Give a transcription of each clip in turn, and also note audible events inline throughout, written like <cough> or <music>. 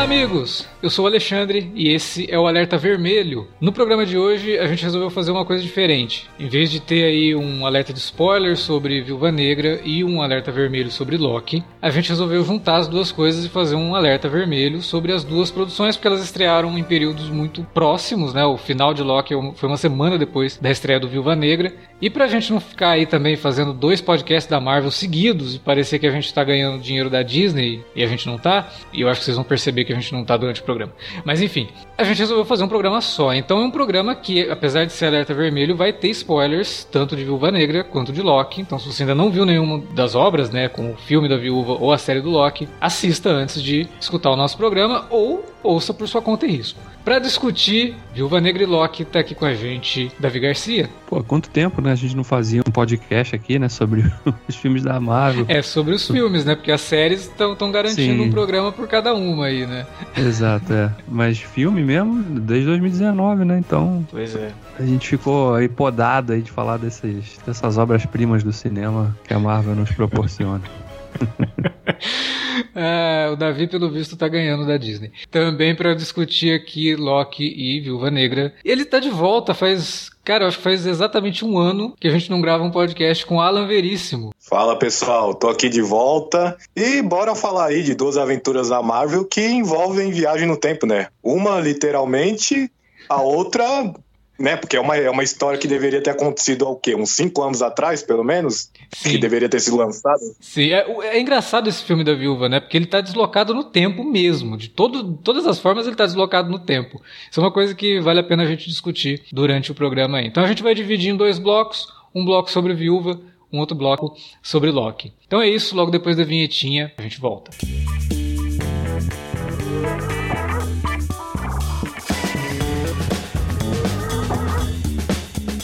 Olá, amigos! Eu sou o Alexandre e esse é o Alerta Vermelho. No programa de hoje, a gente resolveu fazer uma coisa diferente. Em vez de ter aí um alerta de spoiler sobre Viúva Negra e um alerta vermelho sobre Loki, a gente resolveu juntar as duas coisas e fazer um alerta vermelho sobre as duas produções, porque elas estrearam em períodos muito próximos, né? O final de Loki foi uma semana depois da estreia do Viúva Negra. E pra gente não ficar aí também fazendo dois podcasts da Marvel seguidos e parecer que a gente tá ganhando dinheiro da Disney e a gente não tá, e eu acho que vocês vão perceber que a gente não tá durante o programa. Mas enfim, a gente resolveu fazer um programa só. Então é um programa que, apesar de ser alerta vermelho, vai ter spoilers tanto de Viúva Negra quanto de Loki. Então, se você ainda não viu nenhuma das obras, né, como o filme da Viúva ou a série do Loki, assista antes de escutar o nosso programa ou ouça por sua conta e risco. Para discutir Viúva Negra e Loki, tá aqui com a gente Davi Garcia. Pô, quanto tempo, né? A gente não fazia um podcast aqui, né? Sobre <laughs> os filmes da Marvel. É, sobre os filmes, né? Porque as séries estão garantindo Sim. um programa por cada uma aí, né? Exato, é. Mas filme mesmo, desde 2019, né? Então. Pois é. A gente ficou aí podado aí de falar dessas, dessas obras-primas do cinema que a Marvel nos proporciona. <laughs> é, o Davi, pelo visto, tá ganhando da Disney. Também para discutir aqui Loki e Viúva Negra. Ele tá de volta faz. Cara, acho que faz exatamente um ano que a gente não grava um podcast com Alan Veríssimo. Fala pessoal, tô aqui de volta e bora falar aí de duas aventuras da Marvel que envolvem viagem no tempo, né? Uma literalmente, a outra né? Porque é uma, é uma história que deveria ter acontecido há o quê? Uns cinco anos atrás, pelo menos? Sim. Que deveria ter sido lançado. Sim, é, é, engraçado esse filme da viúva, né? Porque ele tá deslocado no tempo mesmo. De todo, todas as formas ele tá deslocado no tempo. Isso é uma coisa que vale a pena a gente discutir durante o programa aí. Então a gente vai dividir em dois blocos: um bloco sobre viúva, um outro bloco sobre Loki. Então é isso, logo depois da vinhetinha, a gente volta.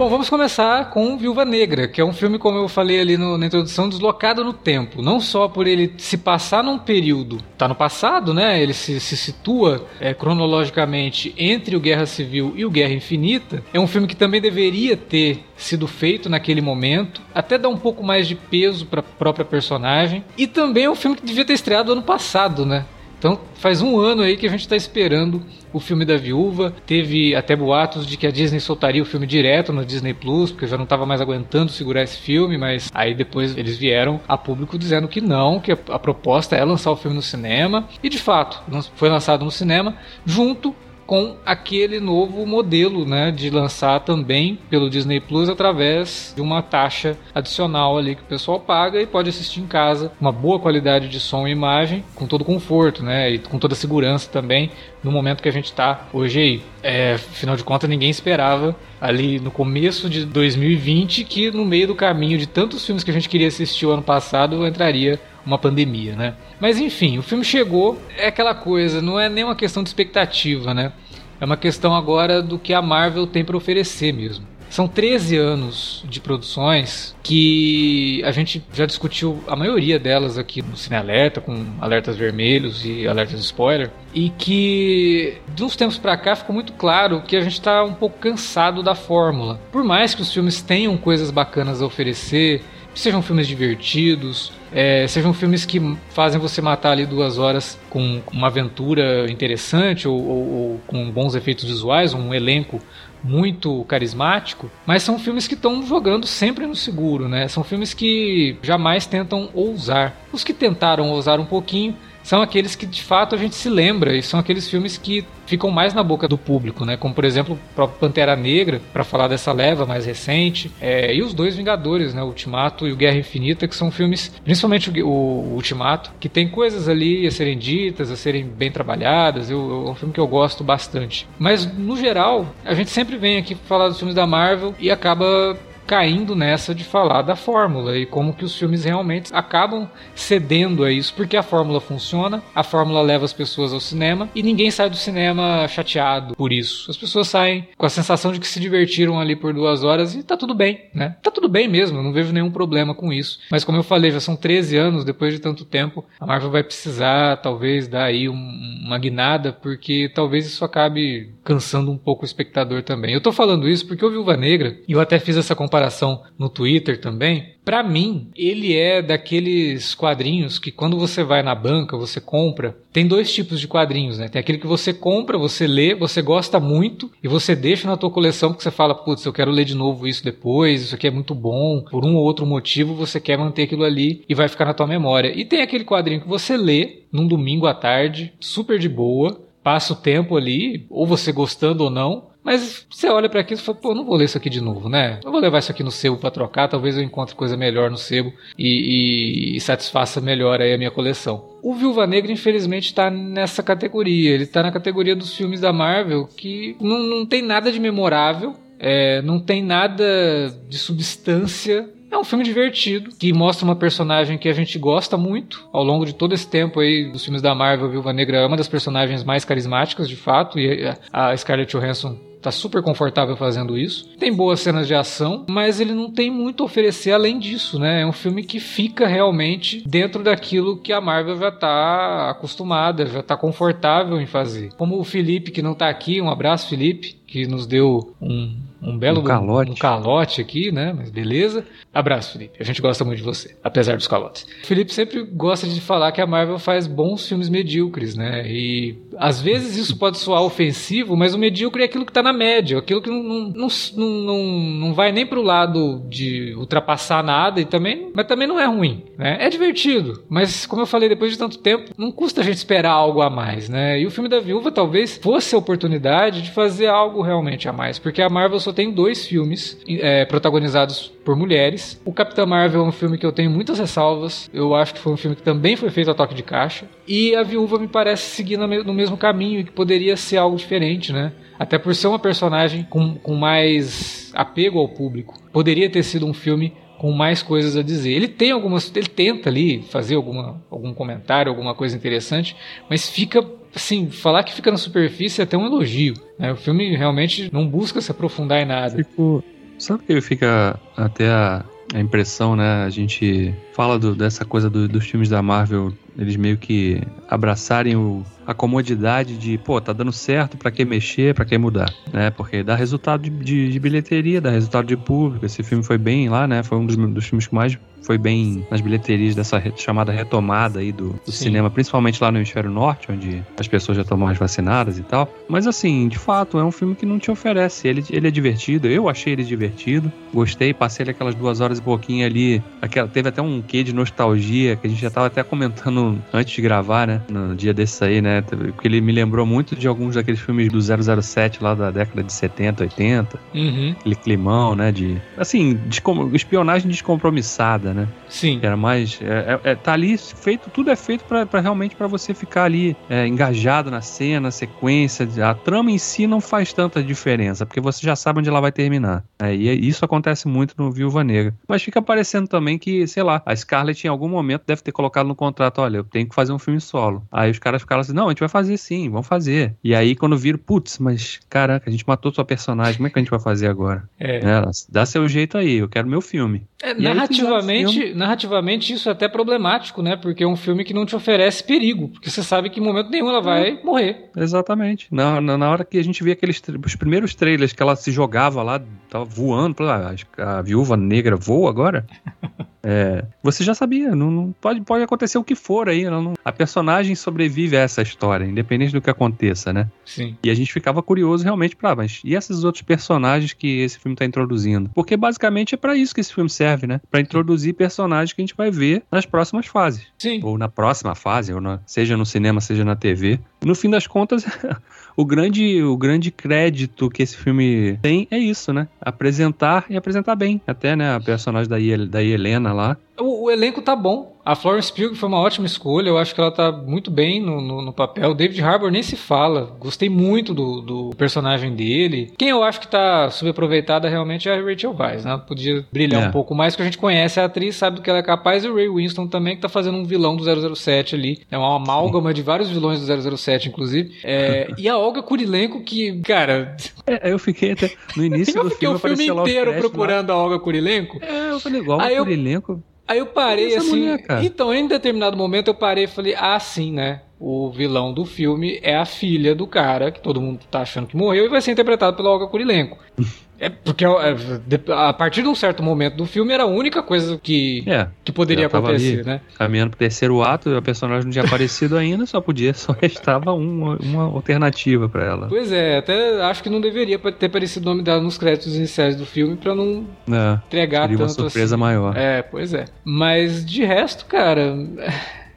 Bom, vamos começar com Viúva Negra, que é um filme, como eu falei ali no, na introdução, deslocado no tempo. Não só por ele se passar num período, tá no passado, né? Ele se, se situa é, cronologicamente entre o Guerra Civil e o Guerra Infinita. É um filme que também deveria ter sido feito naquele momento, até dar um pouco mais de peso para a própria personagem. E também é um filme que devia ter estreado ano passado, né? Então faz um ano aí que a gente está esperando o filme da viúva. Teve até boatos de que a Disney soltaria o filme direto no Disney Plus, porque já não estava mais aguentando segurar esse filme, mas aí depois eles vieram a público dizendo que não, que a, a proposta é lançar o filme no cinema. E de fato, foi lançado no cinema junto com aquele novo modelo, né, de lançar também pelo Disney Plus através de uma taxa adicional ali que o pessoal paga e pode assistir em casa, uma boa qualidade de som e imagem, com todo conforto, né, e com toda segurança também no momento que a gente está hoje aí. É, afinal de contas, ninguém esperava ali no começo de 2020 que no meio do caminho de tantos filmes que a gente queria assistir o ano passado entraria uma pandemia, né? Mas enfim, o filme chegou, é aquela coisa, não é nem uma questão de expectativa, né? É uma questão agora do que a Marvel tem para oferecer mesmo. São 13 anos de produções que a gente já discutiu a maioria delas aqui no Cine Alerta, com alertas vermelhos e alertas de spoiler, e que de uns tempos para cá ficou muito claro que a gente está um pouco cansado da fórmula. Por mais que os filmes tenham coisas bacanas a oferecer, sejam filmes divertidos, é, sejam filmes que fazem você matar ali duas horas com uma aventura interessante ou, ou, ou com bons efeitos visuais, um elenco muito carismático, mas são filmes que estão jogando sempre no seguro, né? São filmes que jamais tentam ousar. Os que tentaram ousar um pouquinho são aqueles que de fato a gente se lembra e são aqueles filmes que ficam mais na boca do público, né? Como por exemplo o próprio Pantera Negra, para falar dessa leva mais recente, é, e os dois Vingadores, né? O Ultimato e o Guerra Infinita, que são filmes, principalmente o, o Ultimato, que tem coisas ali a serem ditas, a serem bem trabalhadas. Eu, é um filme que eu gosto bastante. Mas no geral, a gente sempre vem aqui falar dos filmes da Marvel e acaba caindo nessa de falar da fórmula e como que os filmes realmente acabam cedendo a isso, porque a fórmula funciona, a fórmula leva as pessoas ao cinema e ninguém sai do cinema chateado por isso. As pessoas saem com a sensação de que se divertiram ali por duas horas e tá tudo bem, né? Tá tudo bem mesmo, não vejo nenhum problema com isso. Mas como eu falei, já são 13 anos depois de tanto tempo, a Marvel vai precisar talvez dar aí um, uma guinada, porque talvez isso acabe cansando um pouco o espectador também. Eu tô falando isso porque o Viúva Negra, e eu até fiz essa comparação comparação no Twitter também. Para mim, ele é daqueles quadrinhos que quando você vai na banca, você compra, tem dois tipos de quadrinhos, né? Tem aquele que você compra, você lê, você gosta muito e você deixa na tua coleção porque você fala, putz, eu quero ler de novo isso depois, isso aqui é muito bom. Por um ou outro motivo, você quer manter aquilo ali e vai ficar na tua memória. E tem aquele quadrinho que você lê num domingo à tarde, super de boa, passa o tempo ali, ou você gostando ou não, mas você olha para aquilo e fala, pô, não vou ler isso aqui de novo, né? Eu vou levar isso aqui no sebo para trocar, talvez eu encontre coisa melhor no sebo e, e, e satisfaça melhor aí a minha coleção. O Viúva Negra, infelizmente, está nessa categoria. Ele está na categoria dos filmes da Marvel que não, não tem nada de memorável, é, não tem nada de substância é um filme divertido que mostra uma personagem que a gente gosta muito ao longo de todo esse tempo aí dos filmes da Marvel. Viúva Negra é uma das personagens mais carismáticas, de fato, e a Scarlett Johansson tá super confortável fazendo isso. Tem boas cenas de ação, mas ele não tem muito a oferecer além disso, né? É um filme que fica realmente dentro daquilo que a Marvel já tá acostumada, já tá confortável em fazer. Como o Felipe, que não tá aqui, um abraço, Felipe, que nos deu um um belo um calote. um calote aqui, né? Mas beleza. Abraço, Felipe. A gente gosta muito de você, apesar dos calotes. O Felipe sempre gosta de falar que a Marvel faz bons filmes medíocres, né? E às vezes isso pode soar ofensivo, mas o medíocre é aquilo que tá na média, aquilo que não, não, não, não, não vai nem pro lado de ultrapassar nada e também, mas também não é ruim, né? É divertido, mas como eu falei, depois de tanto tempo, não custa a gente esperar algo a mais, né? E o filme da Viúva talvez fosse a oportunidade de fazer algo realmente a mais, porque a Marvel só tem dois filmes é, protagonizados por mulheres. O Capitão Marvel é um filme que eu tenho muitas ressalvas. Eu acho que foi um filme que também foi feito a toque de caixa. E a Viúva me parece seguir no mesmo caminho, que poderia ser algo diferente, né? Até por ser uma personagem com, com mais apego ao público. Poderia ter sido um filme com mais coisas a dizer. Ele tem algumas, ele tenta ali fazer alguma, algum comentário, alguma coisa interessante, mas fica assim, falar que fica na superfície é até um elogio. Né? O filme realmente não busca se aprofundar em nada. Fico... Sabe que fica até a, a impressão, né? A gente fala do, dessa coisa do, dos filmes da Marvel, eles meio que abraçarem o, a comodidade de, pô, tá dando certo, para que mexer, para que mudar, né? Porque dá resultado de, de, de, bilheteria, dá resultado de público. Esse filme foi bem lá, né? Foi um dos, dos filmes que mais foi bem nas bilheterias dessa re, chamada retomada aí do, do cinema, principalmente lá no hemisfério norte, onde as pessoas já estão mais vacinadas e tal. Mas assim, de fato, é um filme que não te oferece. Ele, ele é divertido, eu achei ele divertido, gostei, passei ali aquelas duas horas e pouquinho ali. Aquela, teve até um quê de nostalgia que a gente já tava até comentando <laughs> antes de gravar, né? No dia desse aí, né? Porque ele me lembrou muito de alguns daqueles filmes do 007 lá da década de 70, 80. Uhum. Aquele climão, né? De. Assim, descom... espionagem descompromissada, né? Sim. Que era mais. É, é, é tá ali feito, tudo é feito para realmente para você ficar ali é, engajado na cena, na sequência. A trama em si não faz tanta diferença, porque você já sabe onde ela vai terminar. É, e isso acontece muito no Viúva Negra. Mas fica parecendo também que, sei lá, a Scarlett em algum momento deve ter colocado no contrato: olha, eu tenho que fazer um filme solo. Aí os caras ficaram assim: não, a gente vai fazer sim, vamos fazer. E aí quando viram, putz, mas caraca, a gente matou sua personagem, como é que a gente vai fazer agora? É. é dá seu jeito aí, eu quero meu filme. É, narrativamente, narrativamente, isso é até problemático, né? Porque é um filme que não te oferece perigo. Porque você sabe que em momento nenhum ela vai é. morrer. Exatamente. Na, na, na, hora que a gente vê aqueles os primeiros trailers que ela se jogava lá, tava voando, a, a viúva negra voa agora. <laughs> É, você já sabia, não, não, pode, pode acontecer o que for aí. Não, a personagem sobrevive a essa história, independente do que aconteça, né? Sim. E a gente ficava curioso realmente pra, mas e esses outros personagens que esse filme tá introduzindo? Porque basicamente é para isso que esse filme serve, né? Para introduzir personagens que a gente vai ver nas próximas fases. Sim. Ou na próxima fase, ou na, seja no cinema, seja na TV. No fim das contas, <laughs> o grande, o grande crédito que esse filme tem é isso, né? Apresentar e apresentar bem. Até, né, a personagem da, da Helena lá. O, o, elenco tá bom. A Florence Pugh foi uma ótima escolha. Eu acho que ela tá muito bem no, no, no papel. O David Harbour nem se fala. Gostei muito do, do, personagem dele. Quem eu acho que tá subaproveitada realmente é a Rachel Weisz, né? Podia brilhar é. um pouco mais, porque a gente conhece a atriz, sabe do que ela é capaz. E o Ray Winston também, que tá fazendo um vilão do 007 ali. É uma amálgama de vários vilões do 007, inclusive. É, e a Olga Kurilenko, que, cara... É, eu fiquei até... No início <laughs> eu do filme... Eu fiquei o filme inteiro procurando lá. a Olga Kurilenko. É, eu falei, igual a Kurilenko... Aí eu parei assim. Mulher, então, em determinado momento, eu parei e falei: ah, sim, né? O vilão do filme é a filha do cara, que todo mundo tá achando que morreu, e vai ser interpretado pela Olga Kurilenko. <laughs> É porque é, a partir de um certo momento do filme era a única coisa que, é, que poderia acontecer, né? Caminhando pro terceiro ato, a personagem não tinha aparecido ainda, só podia, só restava uma, uma alternativa para ela. Pois é, até acho que não deveria ter aparecido o nome dela nos créditos iniciais do filme para não é, entregar tanto uma surpresa assim. maior. É, pois é. Mas de resto, cara.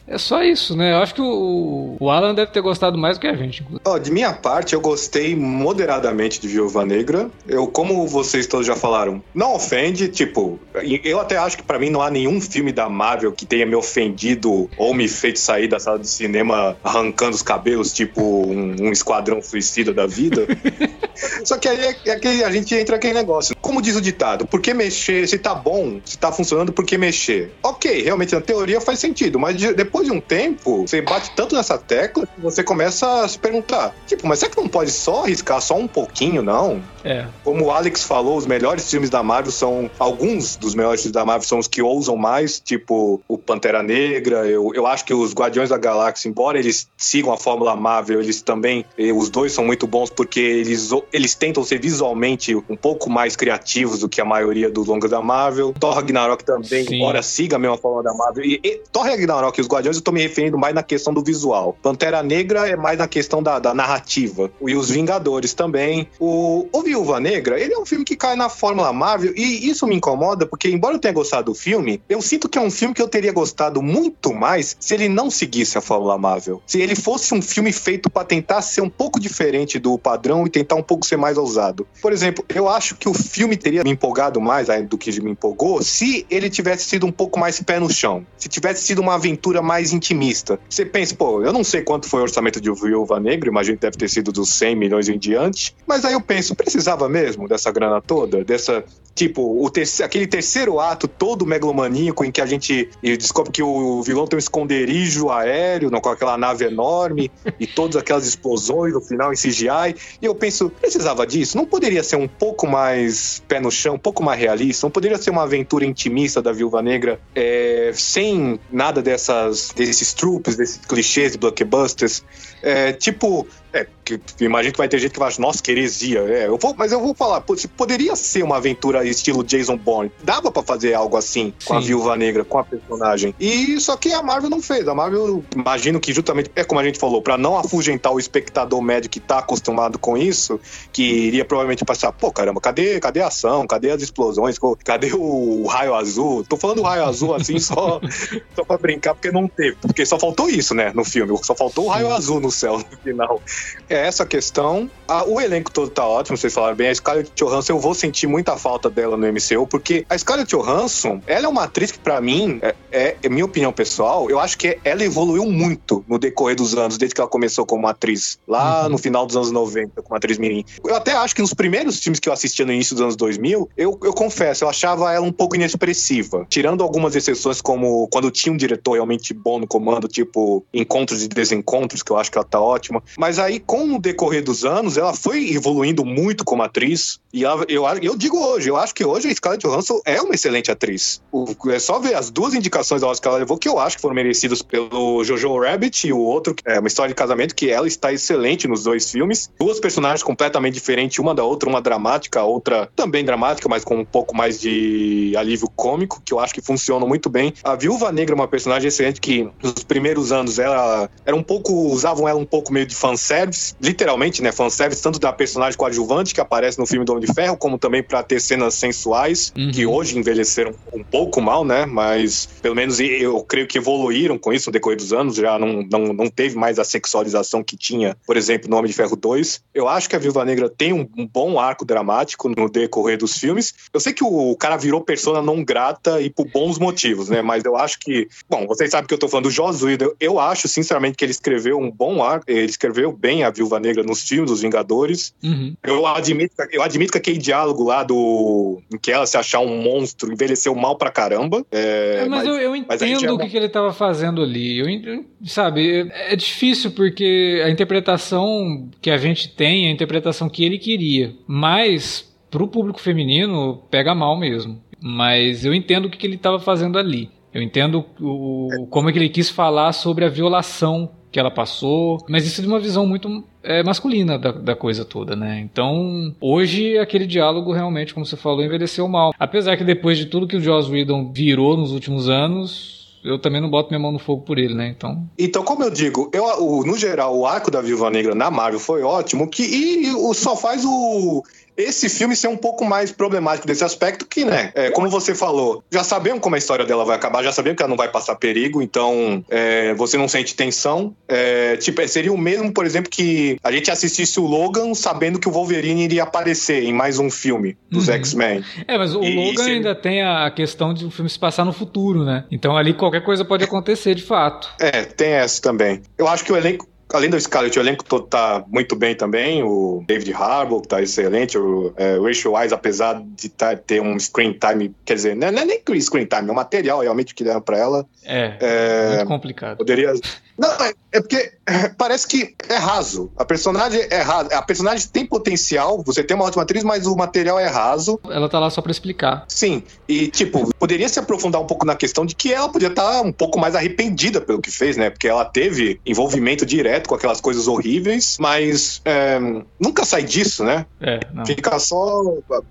É só isso, né? Eu acho que o, o Alan deve ter gostado mais do que a gente. Oh, de minha parte, eu gostei moderadamente de Viúva Negra. Eu, como vocês todos já falaram, não ofende. Tipo, eu até acho que para mim não há nenhum filme da Marvel que tenha me ofendido ou me feito sair da sala de cinema arrancando os cabelos, tipo um, um esquadrão suicida da vida. <laughs> Só que aí é, é que a gente entra aquele negócio. Como diz o ditado, por que mexer? Se tá bom, se tá funcionando, por que mexer? Ok, realmente na teoria faz sentido, mas depois depois de um tempo, você bate tanto nessa tecla que você começa a se perguntar: tipo, mas será que não pode só arriscar só um pouquinho, não? É. Como o Alex falou, os melhores filmes da Marvel são. Alguns dos melhores filmes da Marvel são os que ousam mais, tipo o Pantera Negra. Eu, eu acho que os Guardiões da Galáxia, embora eles sigam a fórmula Marvel, eles também. Os dois são muito bons porque eles, eles tentam ser visualmente um pouco mais criativos do que a maioria dos longas da Marvel. Thor Ragnarok também, Sim. embora siga a mesma fórmula da Marvel. E, e Thor Ragnarok e os Guardiões Guardiões, eu tô me referindo mais na questão do visual. Pantera Negra é mais na questão da, da narrativa. E os Vingadores também. O, o Viúva Negra, ele é um filme que cai na fórmula Marvel, e isso me incomoda, porque embora eu tenha gostado do filme, eu sinto que é um filme que eu teria gostado muito mais se ele não seguisse a fórmula Marvel. Se ele fosse um filme feito para tentar ser um pouco diferente do padrão e tentar um pouco ser mais ousado. Por exemplo, eu acho que o filme teria me empolgado mais do que me empolgou se ele tivesse sido um pouco mais pé no chão. Se tivesse sido uma aventura mais mais intimista. Você pensa, pô, eu não sei quanto foi o orçamento de Viúva Negra, imagino que deve ter sido dos 100 milhões em diante, mas aí eu penso, precisava mesmo dessa grana toda, dessa Tipo, o terceiro, aquele terceiro ato todo megalomaníaco em que a gente descobre que o vilão tem um esconderijo aéreo com aquela nave enorme <laughs> e todas aquelas explosões no final em CGI. E eu penso, precisava disso? Não poderia ser um pouco mais pé no chão, um pouco mais realista? Não poderia ser uma aventura intimista da Viúva Negra é, sem nada dessas, desses troops, desses clichês de blockbusters? É, tipo, é, que, imagino que vai ter gente que vai achar, nossa, que heresia. É, eu vou, mas eu vou falar, poderia ser uma aventura estilo Jason Bourne. Dava para fazer algo assim Sim. com a Viúva Negra, com a personagem. E só que a Marvel não fez. A Marvel, imagino que justamente, é como a gente falou, para não afugentar o espectador médio que tá acostumado com isso, que iria provavelmente passar, pô, caramba, cadê, cadê a ação? Cadê as explosões? Cadê o raio azul? Tô falando raio azul assim só, <laughs> só pra brincar, porque não teve. Porque só faltou isso, né, no filme. Só faltou o raio azul no céu no final. É essa questão. Ah, o elenco todo tá ótimo, vocês falaram bem. A Scarlett Johansson, eu vou sentir muita falta dela no MCU, porque a Scarlett Johansson, ela é uma atriz que, para mim, é, é, é, minha opinião pessoal, eu acho que ela evoluiu muito no decorrer dos anos, desde que ela começou como atriz, lá uhum. no final dos anos 90, como atriz mirim. Eu até acho que nos primeiros filmes que eu assistia no início dos anos 2000, eu, eu confesso, eu achava ela um pouco inexpressiva. Tirando algumas exceções, como quando tinha um diretor realmente bom no comando, tipo Encontros e Desencontros, que eu acho que ela tá ótima. Mas aí, com o decorrer dos anos, ela foi evoluindo muito como atriz. E ela, eu, eu digo hoje, eu acho que hoje a Scarlett Johansson é uma excelente atriz. O, é só ver as duas indicações da Oscar que ela levou, que eu acho que foram merecidas pelo Jojo Rabbit e o outro, é uma história de casamento, que ela está excelente nos dois filmes. Duas personagens completamente diferentes, uma da outra, uma dramática, a outra também dramática, mas com um pouco mais de alívio cômico, que eu acho que funcionam muito bem. A Viúva Negra é uma personagem excelente que nos primeiros anos ela era um pouco, usavam ela um pouco meio de fanservice, literalmente, né? Fanservice, tanto da personagem coadjuvante que aparece no filme do Homem de Ferro, como também para ter cenas sensuais, uhum. que hoje envelheceram um pouco mal, né? Mas pelo menos eu creio que evoluíram com isso no decorrer dos anos, já não, não, não teve mais a sexualização que tinha, por exemplo, no Homem de Ferro 2. Eu acho que a Viúva Negra tem um, um bom arco dramático no decorrer dos filmes. Eu sei que o cara virou persona não grata e por bons motivos, né? Mas eu acho que, bom, vocês sabem que eu tô falando do Joss Whedon. Eu acho, sinceramente, que ele escreveu um bom arco, ele escreveu bem a Viúva Negra nos filmes dos Vingadores. Uhum. Eu admito, eu admito que aquele diálogo lá do em que ela se achar um monstro envelheceu mal pra caramba. É, é, mas, mas, eu, eu entendo o que, que ele tava fazendo ali. Eu, sabe, é difícil porque a interpretação que a gente tem, a interpretação que ele queria. Mas pro público feminino pega mal mesmo. Mas eu entendo o que, que ele estava fazendo ali. Eu entendo o, como é que ele quis falar sobre a violação que ela passou, mas isso de uma visão muito é, masculina da, da, coisa toda, né? Então, hoje aquele diálogo realmente, como você falou, envelheceu mal. Apesar que depois de tudo que o Joss Whedon virou nos últimos anos, eu também não boto minha mão no fogo por ele, né? Então. Então, como eu digo, eu, o, no geral, o arco da Viúva Negra na Marvel foi ótimo, que e, e só faz o esse filme ser um pouco mais problemático desse aspecto que, né, é, como você falou, já sabemos como a história dela vai acabar, já sabemos que ela não vai passar perigo, então é, você não sente tensão. É, tipo, é, seria o mesmo, por exemplo, que a gente assistisse o Logan sabendo que o Wolverine iria aparecer em mais um filme dos uhum. X-Men. É, mas o e, Logan ainda tem a questão de o filme se passar no futuro, né? Então ali qualquer coisa pode acontecer de fato. É, tem essa também. Eu acho que o elenco além do Scarlett, o elenco todo tá muito bem também. O David Harbour tá excelente. O é, Rachel Wise, apesar de tá, ter um screen time, quer dizer, não é, não é nem screen time, é o material realmente que deram pra ela. É, é muito complicado. Poderia não, é, é porque <laughs> parece que é raso. A personagem é raso. A personagem tem potencial, você tem uma ótima atriz, mas o material é raso. Ela tá lá só pra explicar. Sim. E, tipo, poderia se aprofundar um pouco na questão de que ela podia estar tá um pouco mais arrependida pelo que fez, né? Porque ela teve envolvimento direto com aquelas coisas horríveis, mas é, nunca sai disso, né? É, não. Fica só.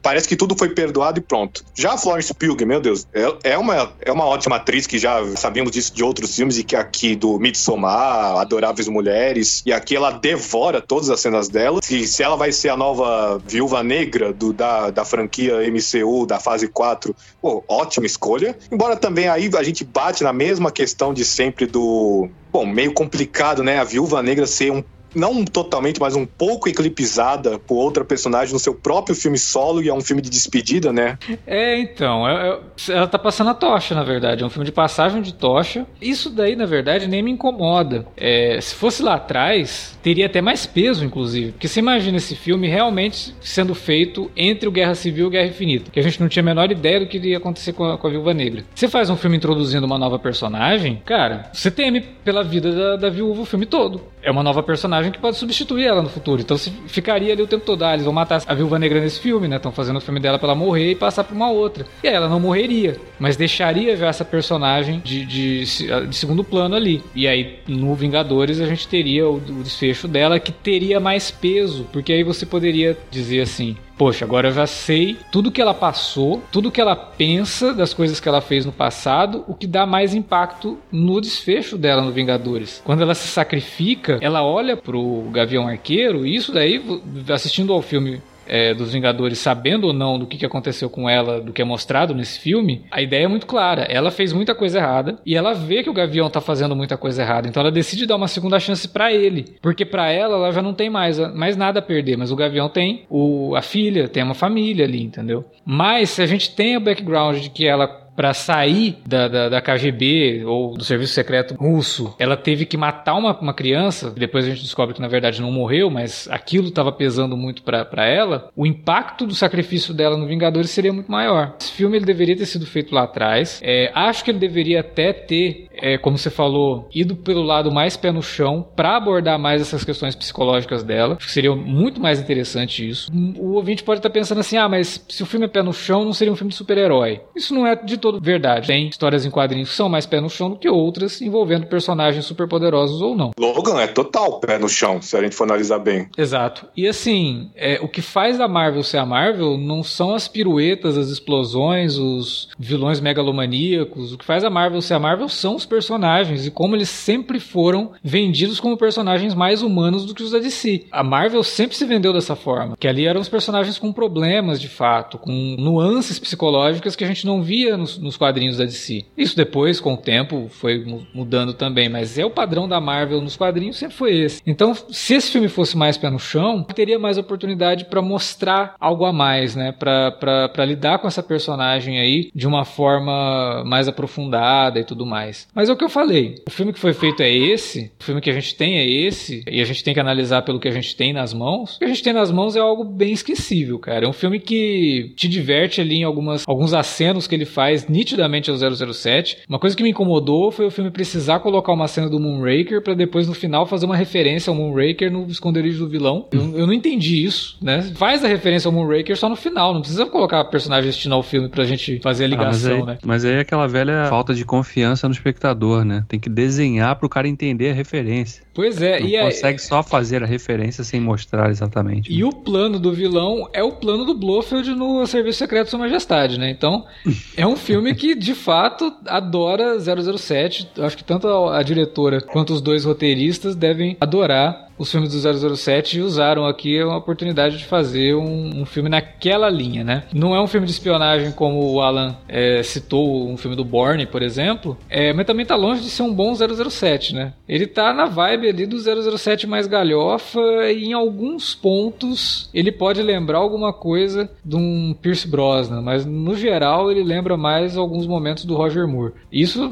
Parece que tudo foi perdoado e pronto. Já a Florence Pugh, meu Deus, é, é, uma, é uma ótima atriz que já sabíamos disso de outros filmes e que aqui do Midsommar Somar, Mulheres, e aqui ela devora todas as cenas dela. E se ela vai ser a nova viúva negra do, da, da franquia MCU, da fase 4, pô, ótima escolha. Embora também aí a gente bate na mesma questão de sempre do. Bom, meio complicado, né? A viúva negra ser um não totalmente, mas um pouco eclipsada por outra personagem no seu próprio filme solo e é um filme de despedida, né? É, então, é, é, ela tá passando a tocha, na verdade, é um filme de passagem de tocha. Isso daí, na verdade, nem me incomoda. É, se fosse lá atrás, teria até mais peso, inclusive, porque você imagina esse filme realmente sendo feito entre o Guerra Civil e o Guerra Infinita, que a gente não tinha a menor ideia do que iria acontecer com a, com a Viúva Negra. Você faz um filme introduzindo uma nova personagem, cara, você teme pela vida da, da viúva o filme todo. É uma nova personagem personagem que pode substituir ela no futuro. Então você ficaria ali o tempo todo. Ah, eles vão matar a Viúva Negra nesse filme, né? Estão fazendo o filme dela pra ela morrer e passar pra uma outra. E aí ela não morreria, mas deixaria já essa personagem de, de, de segundo plano ali. E aí no Vingadores a gente teria o, o desfecho dela que teria mais peso, porque aí você poderia dizer assim: poxa, agora eu já sei tudo que ela passou, tudo que ela pensa das coisas que ela fez no passado, o que dá mais impacto no desfecho dela no Vingadores. Quando ela se sacrifica, ela olha pro Gavião Arqueiro, e isso daí, assistindo ao filme é, dos Vingadores, sabendo ou não do que, que aconteceu com ela, do que é mostrado nesse filme, a ideia é muito clara. Ela fez muita coisa errada e ela vê que o Gavião tá fazendo muita coisa errada. Então ela decide dar uma segunda chance para ele. Porque para ela, ela já não tem mais, mais nada a perder. Mas o Gavião tem o, a filha, tem uma família ali, entendeu? Mas se a gente tem o background de que ela para sair da, da, da, KGB ou do serviço secreto russo, ela teve que matar uma, uma criança, depois a gente descobre que na verdade não morreu, mas aquilo estava pesando muito para ela, o impacto do sacrifício dela no Vingadores seria muito maior. Esse filme ele deveria ter sido feito lá atrás. É, acho que ele deveria até ter, é, como você falou, ido pelo lado mais pé no chão para abordar mais essas questões psicológicas dela. Acho que seria muito mais interessante isso. O ouvinte pode estar pensando assim: ah, mas se o filme é pé no chão, não seria um filme de super-herói. Isso não é de todo verdade. Tem histórias em quadrinhos que são mais pé no chão do que outras, envolvendo personagens superpoderosos ou não. Logan é total pé no chão, se a gente for analisar bem. Exato. E assim, é, o que faz a Marvel ser a Marvel não são as piruetas, as explosões, os vilões megalomaníacos. O que faz a Marvel ser a Marvel são os personagens e como eles sempre foram vendidos como personagens mais humanos do que os da DC. A Marvel sempre se vendeu dessa forma, que ali eram os personagens com problemas de fato, com nuances psicológicas que a gente não via nos, nos quadrinhos da DC. Isso depois, com o tempo, foi mudando também, mas é o padrão da Marvel nos quadrinhos sempre foi esse. Então, se esse filme fosse mais pé no chão, teria mais oportunidade para mostrar algo a mais, né? Para lidar com essa personagem aí de uma forma mais aprofundada e tudo mais. Mas é o que eu falei. O filme que foi feito é esse, o filme que a gente tem é esse, e a gente tem que analisar pelo que a gente tem nas mãos. O que a gente tem nas mãos é algo bem esquecível, cara. É um filme que te diverte ali em algumas, alguns acenos que ele faz nitidamente ao 007. Uma coisa que me incomodou foi o filme precisar colocar uma cena do Moonraker para depois no final fazer uma referência ao Moonraker no esconderijo do vilão. Eu, eu, não entendi isso, né? Faz a referência ao Moonraker só no final, não precisa colocar personagem destino ao filme pra gente fazer a ligação, ah, mas aí, né? Mas aí é aquela velha falta de confiança no espectador, né? Tem que desenhar pro cara entender a referência. Pois é, não e consegue é... só fazer a referência sem mostrar exatamente. E né? o plano do vilão é o plano do Blofeld no Serviço Secreto de Sua Majestade, né? Então, <laughs> é um filme que de fato adora 007. Acho que tanto a diretora quanto os dois roteiristas devem adorar os filmes do 007 usaram aqui a oportunidade de fazer um, um, filme naquela linha, né? Não é um filme de espionagem como o Alan é, citou, um filme do Bourne, por exemplo, é, mas também tá longe de ser um bom 007, né? Ele tá na vibe ali do 007 mais galhofa e em alguns pontos ele pode lembrar alguma coisa de um Pierce Brosnan, mas no geral ele lembra mais alguns momentos do Roger Moore. Isso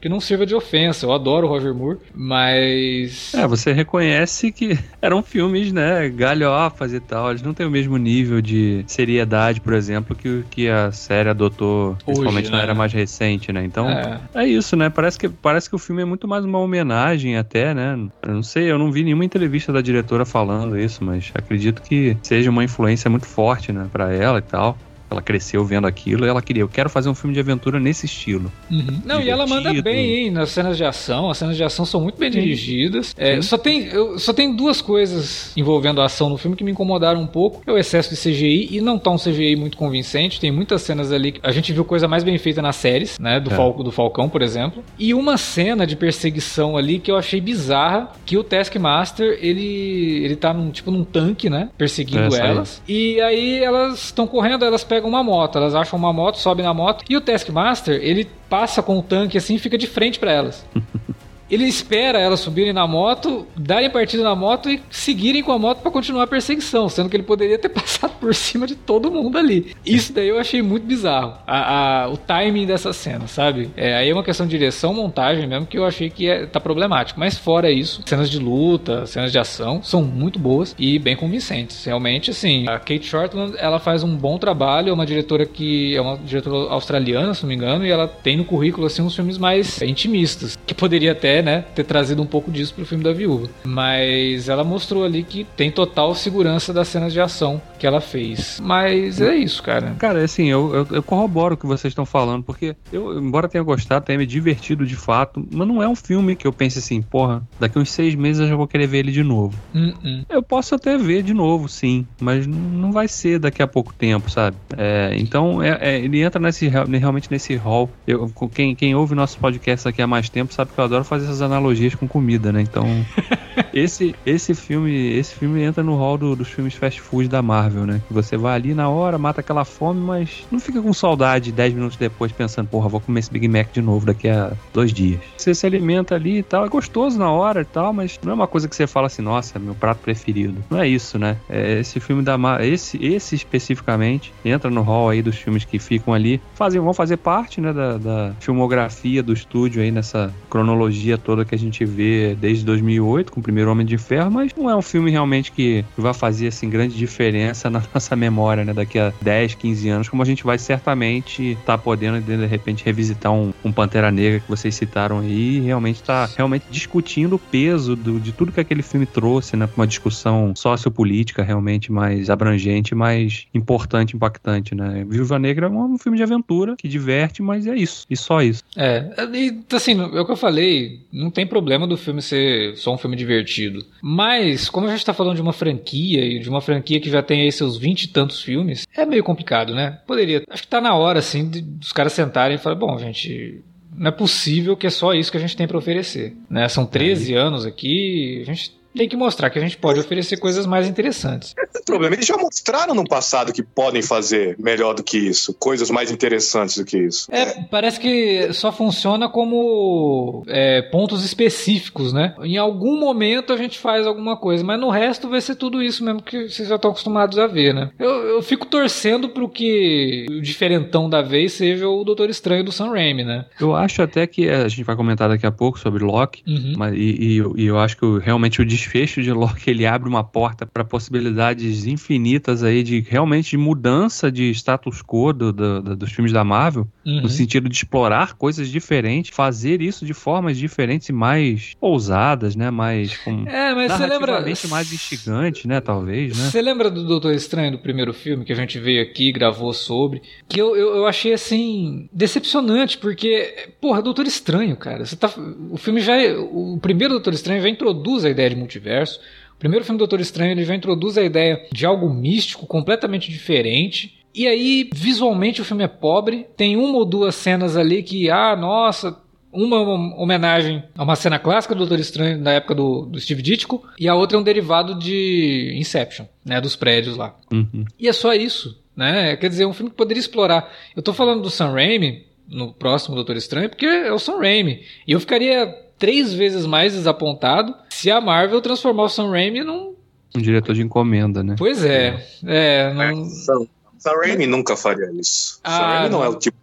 que não sirva de ofensa, eu adoro o Roger Moore, mas... É, você reconhece que <laughs> eram filmes, né, galhofas e tal. Eles não têm o mesmo nível de seriedade, por exemplo, que, que a série adotou, principalmente Hoje, né? na era mais recente, né? Então, é. é. isso, né? Parece que, parece que o filme é muito mais uma homenagem até, né? Eu não sei, eu não vi nenhuma entrevista da diretora falando isso, mas acredito que seja uma influência muito forte, né, pra ela e tal. Ela cresceu vendo aquilo e ela queria, eu quero fazer um filme de aventura nesse estilo. Uhum. Não, e ela manda bem, hein, nas cenas de ação. As cenas de ação são muito bem Sim. dirigidas. É, só, tem, eu, só tem duas coisas envolvendo a ação no filme que me incomodaram um pouco. É o excesso de CGI e não tá um CGI muito convincente. Tem muitas cenas ali que a gente viu coisa mais bem feita nas séries, né? Do, é. Fal, do Falcão, por exemplo. E uma cena de perseguição ali que eu achei bizarra, que o Taskmaster, ele, ele tá num, tipo num tanque, né? Perseguindo é, elas. E aí elas estão correndo, elas pegam pegam uma moto, elas acham uma moto, sobem na moto e o Taskmaster, ele passa com o tanque assim e fica de frente para elas. Ele espera elas subirem na moto, darem partida na moto e seguirem com a moto para continuar a perseguição, sendo que ele poderia ter <laughs> passado por cima de todo mundo ali. Isso daí eu achei muito bizarro, a, a, o timing dessa cena, sabe? É, aí é uma questão de direção, montagem mesmo, que eu achei que é, tá problemático. Mas fora isso, cenas de luta, cenas de ação são muito boas e bem convincentes. Realmente, assim, a Kate Shortland, ela faz um bom trabalho, é uma diretora que é uma diretora australiana, se não me engano, e ela tem no currículo, assim, uns filmes mais intimistas, que poderia até né, ter trazido um pouco disso pro filme da viúva. Mas ela mostrou ali que tem total segurança das cenas de ação que ela fez. Mas é isso, cara. Cara, assim, eu, eu, eu corroboro o que vocês estão falando, porque eu, embora tenha gostado, tenha me divertido de fato, mas não é um filme que eu pense assim, porra, daqui uns seis meses eu já vou querer ver ele de novo. Uh -uh. Eu posso até ver de novo, sim, mas não vai ser daqui a pouco tempo, sabe? É, então, é, é, ele entra nesse, realmente nesse hall. Eu, quem, quem ouve nosso podcast aqui há mais tempo sabe que eu adoro fazer essas analogias com comida, né? Então, <laughs> esse, esse filme esse filme entra no hall do, dos filmes fast food da Marvel, né? Que você vai ali na hora, mata aquela fome, mas não fica com saudade 10 minutos depois pensando, porra, vou comer esse Big Mac de novo daqui a dois dias. Você se alimenta ali e tal, é gostoso na hora e tal, mas não é uma coisa que você fala assim, nossa, meu prato preferido. Não é isso, né? É esse filme da Marvel, esse, esse especificamente, entra no hall aí dos filmes que ficam ali, fazem, vão fazer parte, né, da, da filmografia do estúdio aí nessa cronologia toda que a gente vê desde 2008 com o primeiro Homem de Ferro, mas não é um filme realmente que vai fazer assim grande diferença na <laughs> nossa memória, né? Daqui a 10, 15 anos, como a gente vai certamente estar tá podendo de repente revisitar um, um, Pantera Negra que vocês citaram aí e realmente tá realmente discutindo o peso do, de tudo que aquele filme trouxe, né? Uma discussão sociopolítica realmente mais abrangente, mais importante, impactante, né? Viúva Negra é um filme de aventura que diverte, mas é isso, e só isso. É, e assim, é o que eu falei, não tem problema do filme ser só um filme divertido. Mas, como a gente tá falando de uma franquia, e de uma franquia que já tem aí seus vinte e tantos filmes, é meio complicado, né? Poderia. Acho que tá na hora, assim, de, dos caras sentarem e falar, bom, gente. Não é possível que é só isso que a gente tem para oferecer. Né? São 13 é. anos aqui, a gente tem que mostrar que a gente pode oferecer coisas mais interessantes. O problema, eles já mostraram no passado que podem fazer melhor do que isso, coisas mais interessantes do que isso. É, é. parece que só funciona como é, pontos específicos, né? Em algum momento a gente faz alguma coisa, mas no resto vai ser tudo isso mesmo que vocês já estão acostumados a ver, né? Eu, eu fico torcendo pro que o diferentão da vez seja o Doutor Estranho do Sam Raimi, né? Eu acho até que a gente vai comentar daqui a pouco sobre Loki, uhum. mas, e, e, e, eu acho que realmente o desfecho de Loki ele abre uma porta para possibilidades infinitas aí de realmente de mudança de status quo do, do, do, dos filmes da Marvel, uhum. no sentido de explorar coisas diferentes, fazer isso de formas diferentes e mais ousadas, né? Mais com é, mas você lembra mais instigante, né? Talvez, né? Você lembra do Doutor Estranho do primeiro filme que a gente veio aqui gravou sobre que eu, eu, eu achei assim decepcionante porque porra Doutor Estranho, cara, você tá o filme já é, o primeiro Doutor Estranho já introduz a ideia de multiverso. O primeiro filme Doutor Estranho ele já introduz a ideia de algo místico completamente diferente. E aí, visualmente, o filme é pobre. Tem uma ou duas cenas ali que, ah, nossa, uma, uma homenagem a uma cena clássica do Doutor Estranho da época do, do Steve Ditko, e a outra é um derivado de Inception, né, dos prédios lá. Uhum. E é só isso, né? Quer dizer, é um filme que poderia explorar. Eu tô falando do Sam Raimi no próximo Doutor Estranho porque é o Sam Raimi. E eu ficaria três vezes mais desapontado se a Marvel transformar o Sam Raimi num. Um diretor de encomenda, né? Pois é. é não... Sam, Sam Raimi nunca faria isso. Ah, Sam Raimi não, não é o tipo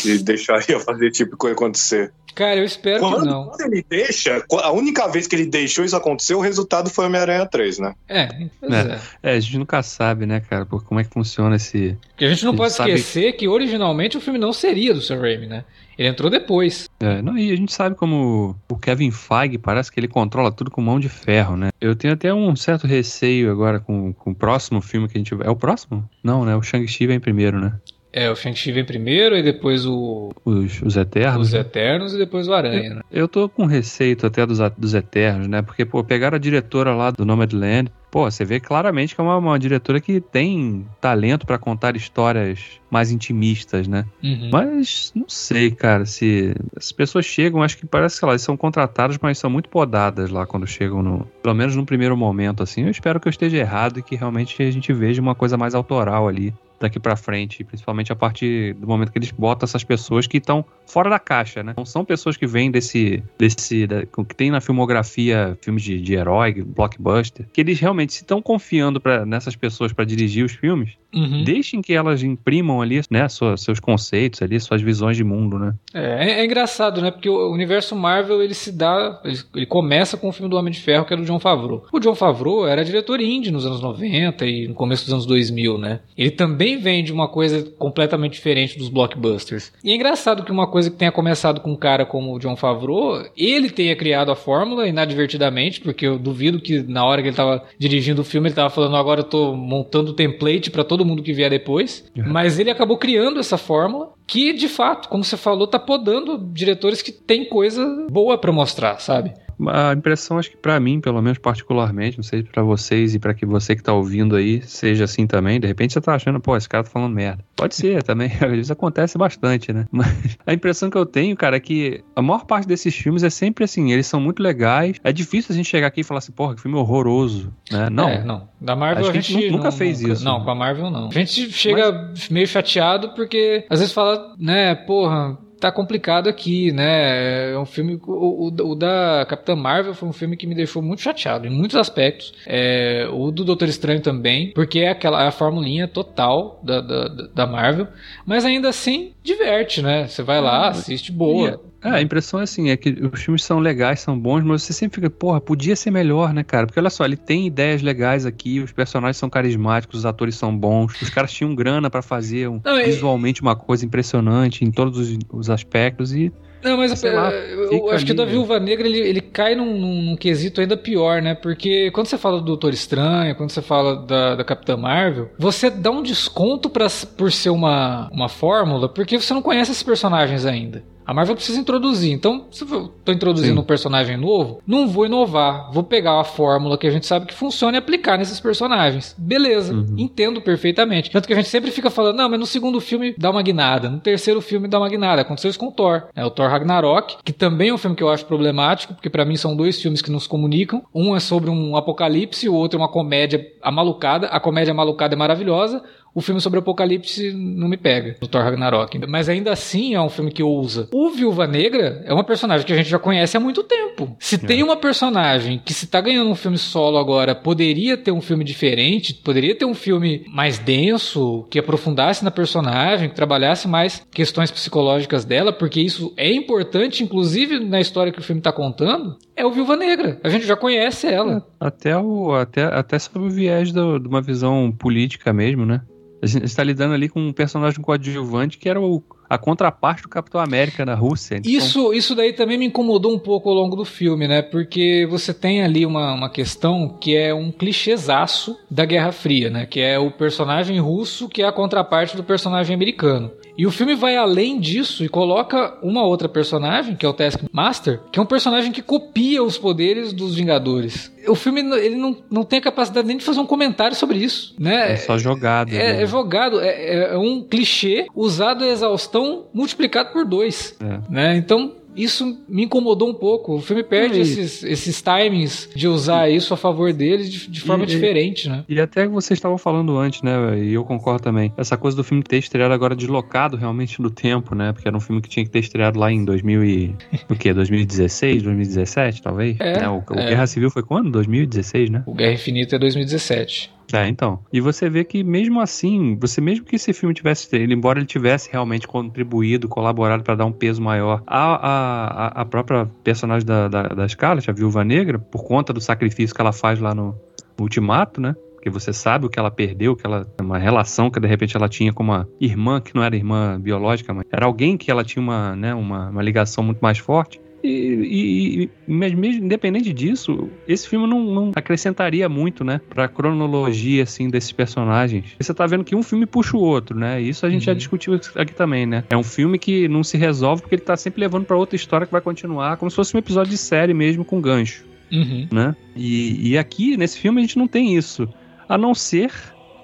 que deixaria fazer tipo coisa acontecer. Cara, eu espero quando, que não. Quando ele deixa, a única vez que ele deixou isso acontecer, o resultado foi Homem-Aranha 3, né? É, é. é. é. a gente nunca sabe, né, cara, por como é que funciona esse. Porque a gente não a pode gente esquecer sabe... que originalmente o filme não seria do Sam Raimi, né? Ele entrou depois. É, não, e a gente sabe como o Kevin Feige parece que ele controla tudo com mão de ferro, né? Eu tenho até um certo receio agora com, com o próximo filme que a gente vai. É o próximo? Não, né? O Shang-Chi vem primeiro, né? É, o Shang-Chi vem primeiro e depois o. Os, os Eternos. Os né? Eternos e depois o Aranha, eu, né? Eu tô com receito até dos, dos Eternos, né? Porque, pô, pegaram a diretora lá do Nomadland. Pô, você vê claramente que é uma, uma diretora que tem talento para contar histórias mais intimistas, né? Uhum. Mas não sei, cara, se as pessoas chegam, acho que parece que elas são contratadas, mas são muito podadas lá quando chegam no, pelo menos no primeiro momento, assim. Eu espero que eu esteja errado e que realmente a gente veja uma coisa mais autoral ali daqui para frente, principalmente a partir do momento que eles botam essas pessoas que estão fora da caixa, né? Não são pessoas que vêm desse, desse da, que tem na filmografia filmes de, de herói, blockbuster, que eles realmente se estão confiando pra, nessas pessoas para dirigir os filmes, uhum. deixem que elas imprimam ali, né, suas, seus conceitos ali, suas visões de mundo, né? É, é, é, engraçado, né? Porque o universo Marvel ele se dá, ele, ele, começa com o filme do Homem de Ferro que é do John Favreau. O John Favreau era diretor indie nos anos 90 e no começo dos anos 2000, né? Ele também vem de uma coisa completamente diferente dos blockbusters. E é engraçado que uma coisa que tenha começado com um cara como o John Favreau, ele tenha criado a fórmula inadvertidamente, porque eu duvido que na hora que ele estava dirigindo o filme ele estava falando agora eu tô montando o template para todo mundo que vier depois. Uhum. Mas ele acabou criando essa fórmula que, de fato, como você falou, tá podando diretores que têm coisa boa para mostrar, sabe? A impressão, acho que para mim, pelo menos particularmente, não sei para vocês e para que você que tá ouvindo aí seja assim também. De repente você tá achando, pô, esse cara tá falando merda. Pode ser <laughs> também, às vezes acontece bastante, né? <laughs> Mas a impressão que eu tenho, cara, é que a maior parte desses filmes é sempre assim, eles são muito legais. É difícil a gente chegar aqui e falar assim, porra, que filme horroroso, né? Não. É, não. Da Marvel a gente, a gente nunca não, fez nunca, isso. Não, né? com a Marvel não. A gente chega Mas... meio chateado porque às vezes fala, né, porra, tá complicado aqui, né? É um filme. O, o, o, da Capitã Marvel foi um filme que me deixou muito chateado em muitos aspectos. É, o do Doutor Estranho também, porque é aquela é a formulinha total da, da, da Marvel. Mas ainda assim, diverte, né? Você vai lá, assiste boa. É, a impressão é assim, é que os filmes são legais, são bons, mas você sempre fica, porra, podia ser melhor, né, cara? Porque olha só, ele tem ideias legais aqui, os personagens são carismáticos, os atores são bons, os caras tinham grana para fazer um, Não, visualmente uma coisa impressionante em todos os, os aspectos e não, mas lá, eu acho ali, que o da Viúva Negra ele, ele cai num, num, num, quesito ainda pior, né? Porque quando você fala do Doutor Estranho, quando você fala da, da Capitã Marvel, você dá um desconto pra, por ser uma, uma fórmula, porque você não conhece esses personagens ainda. A Marvel precisa introduzir. Então, se eu tô introduzindo Sim. um personagem novo, não vou inovar. Vou pegar a fórmula que a gente sabe que funciona e aplicar nesses personagens. Beleza, uhum. entendo perfeitamente. Tanto que a gente sempre fica falando, não, mas no segundo filme dá uma guinada, no terceiro filme dá uma guinada. Aconteceu isso com o Thor. É o Thor Ragnarok, que também é um filme que eu acho problemático, porque para mim são dois filmes que nos comunicam. Um é sobre um apocalipse, o outro é uma comédia amalucada. A comédia amalucada é maravilhosa o filme sobre Apocalipse não me pega, do Thor Ragnarok. Mas ainda assim é um filme que ousa. O Viúva Negra é uma personagem que a gente já conhece há muito tempo. Se é. tem uma personagem que se tá ganhando um filme solo agora, poderia ter um filme diferente, poderia ter um filme mais denso, que aprofundasse na personagem, que trabalhasse mais questões psicológicas dela, porque isso é importante, inclusive na história que o filme tá contando, é o Viúva Negra. A gente já conhece ela. Até, o, até, até sobre o viés do, de uma visão política mesmo, né? Gente está lidando ali com um personagem coadjuvante que era o, a contraparte do Capitão América na Rússia. Então... Isso, isso daí também me incomodou um pouco ao longo do filme, né? Porque você tem ali uma, uma questão que é um clichêzaço da Guerra Fria, né? Que é o personagem russo que é a contraparte do personagem americano. E o filme vai além disso e coloca uma outra personagem, que é o Taskmaster, que é um personagem que copia os poderes dos Vingadores. O filme ele não, não tem a capacidade nem de fazer um comentário sobre isso, né? É só jogado. É, né? é jogado, é, é, é, um clichê usado a exaustão multiplicado por dois, é. né? Então isso me incomodou um pouco. O filme perde esses, esses timings de usar isso a favor deles de, de forma e, diferente, né? E até que vocês estavam falando antes, né? E eu concordo também. Essa coisa do filme ter estreado agora deslocado realmente no tempo, né? Porque era um filme que tinha que ter estreado lá em 2000 e... o quê? 2016, 2017, talvez? É, é o, o é. Guerra Civil foi quando? 2016, né? O Guerra Infinita é 2017. É, então. E você vê que mesmo assim, você mesmo que esse filme tivesse, ele, embora ele tivesse realmente contribuído, colaborado para dar um peso maior à, à, à própria personagem da, da, da Scarlett, a Viúva Negra, por conta do sacrifício que ela faz lá no, Ultimato, né? Porque você sabe o que ela perdeu, que ela uma relação que de repente ela tinha com uma irmã que não era irmã biológica, mas era alguém que ela tinha uma, né, uma, uma ligação muito mais forte. E, e, mas mesmo independente disso, esse filme não, não, acrescentaria muito, né, pra cronologia, assim, desses personagens. Você tá vendo que um filme puxa o outro, né? Isso a gente uhum. já discutiu aqui também, né? É um filme que não se resolve porque ele tá sempre levando para outra história que vai continuar, como se fosse um episódio de série mesmo com gancho. Uhum. Né? E, e aqui, nesse filme, a gente não tem isso. A não ser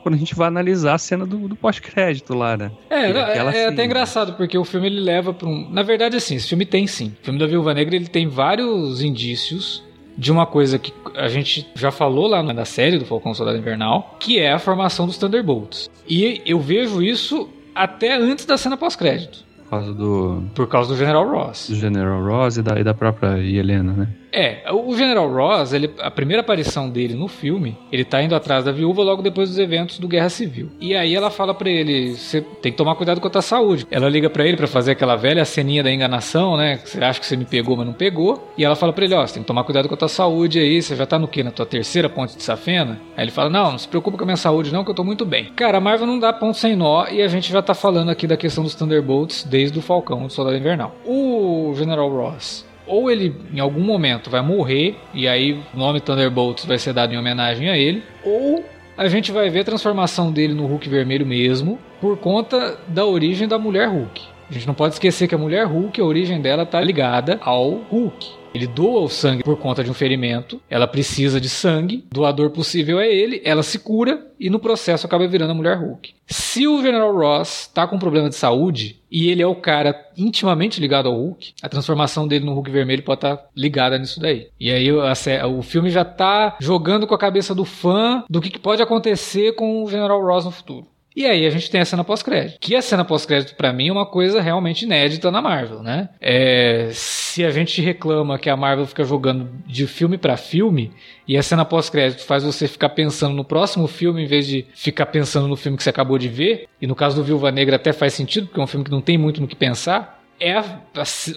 quando a gente vai analisar a cena do, do pós-crédito lá, né? É, é, é até engraçado, porque o filme ele leva para um. Na verdade, assim, esse filme tem sim. O filme da Viúva Negra ele tem vários indícios de uma coisa que a gente já falou lá na série do Falcão Soldado Invernal, que é a formação dos Thunderbolts. E eu vejo isso até antes da cena pós-crédito. Por causa do. Por causa do General Ross. Do General Ross e da, e da própria Helena, né? É, o General Ross, ele, a primeira aparição dele no filme, ele tá indo atrás da viúva logo depois dos eventos do Guerra Civil. E aí ela fala para ele, você tem que tomar cuidado com a tua saúde. Ela liga para ele para fazer aquela velha ceninha da enganação, né? Você acha que você me pegou, mas não pegou. E ela fala para ele, ó, você tem que tomar cuidado com a tua saúde aí, você já tá no quê? Na tua terceira ponte de safena? Aí ele fala, não, não se preocupa com a minha saúde não, que eu tô muito bem. Cara, a Marvel não dá ponto sem nó e a gente já tá falando aqui da questão dos Thunderbolts desde o Falcão, do Soldado Invernal. O General Ross ou ele em algum momento vai morrer e aí o nome Thunderbolts vai ser dado em homenagem a ele, ou a gente vai ver a transformação dele no Hulk vermelho mesmo, por conta da origem da mulher Hulk. A gente não pode esquecer que a mulher Hulk, a origem dela tá ligada ao Hulk. Ele doa o sangue por conta de um ferimento, ela precisa de sangue, doador possível é ele, ela se cura e no processo acaba virando a mulher Hulk. Se o General Ross tá com um problema de saúde e ele é o cara intimamente ligado ao Hulk, a transformação dele no Hulk vermelho pode estar tá ligada nisso daí. E aí o filme já tá jogando com a cabeça do fã do que pode acontecer com o General Ross no futuro. E aí a gente tem a cena pós-crédito. Que a cena pós-crédito para mim é uma coisa realmente inédita na Marvel, né? É, se a gente reclama que a Marvel fica jogando de filme para filme e a cena pós-crédito faz você ficar pensando no próximo filme em vez de ficar pensando no filme que você acabou de ver, e no caso do Viúva Negra até faz sentido, porque é um filme que não tem muito no que pensar, é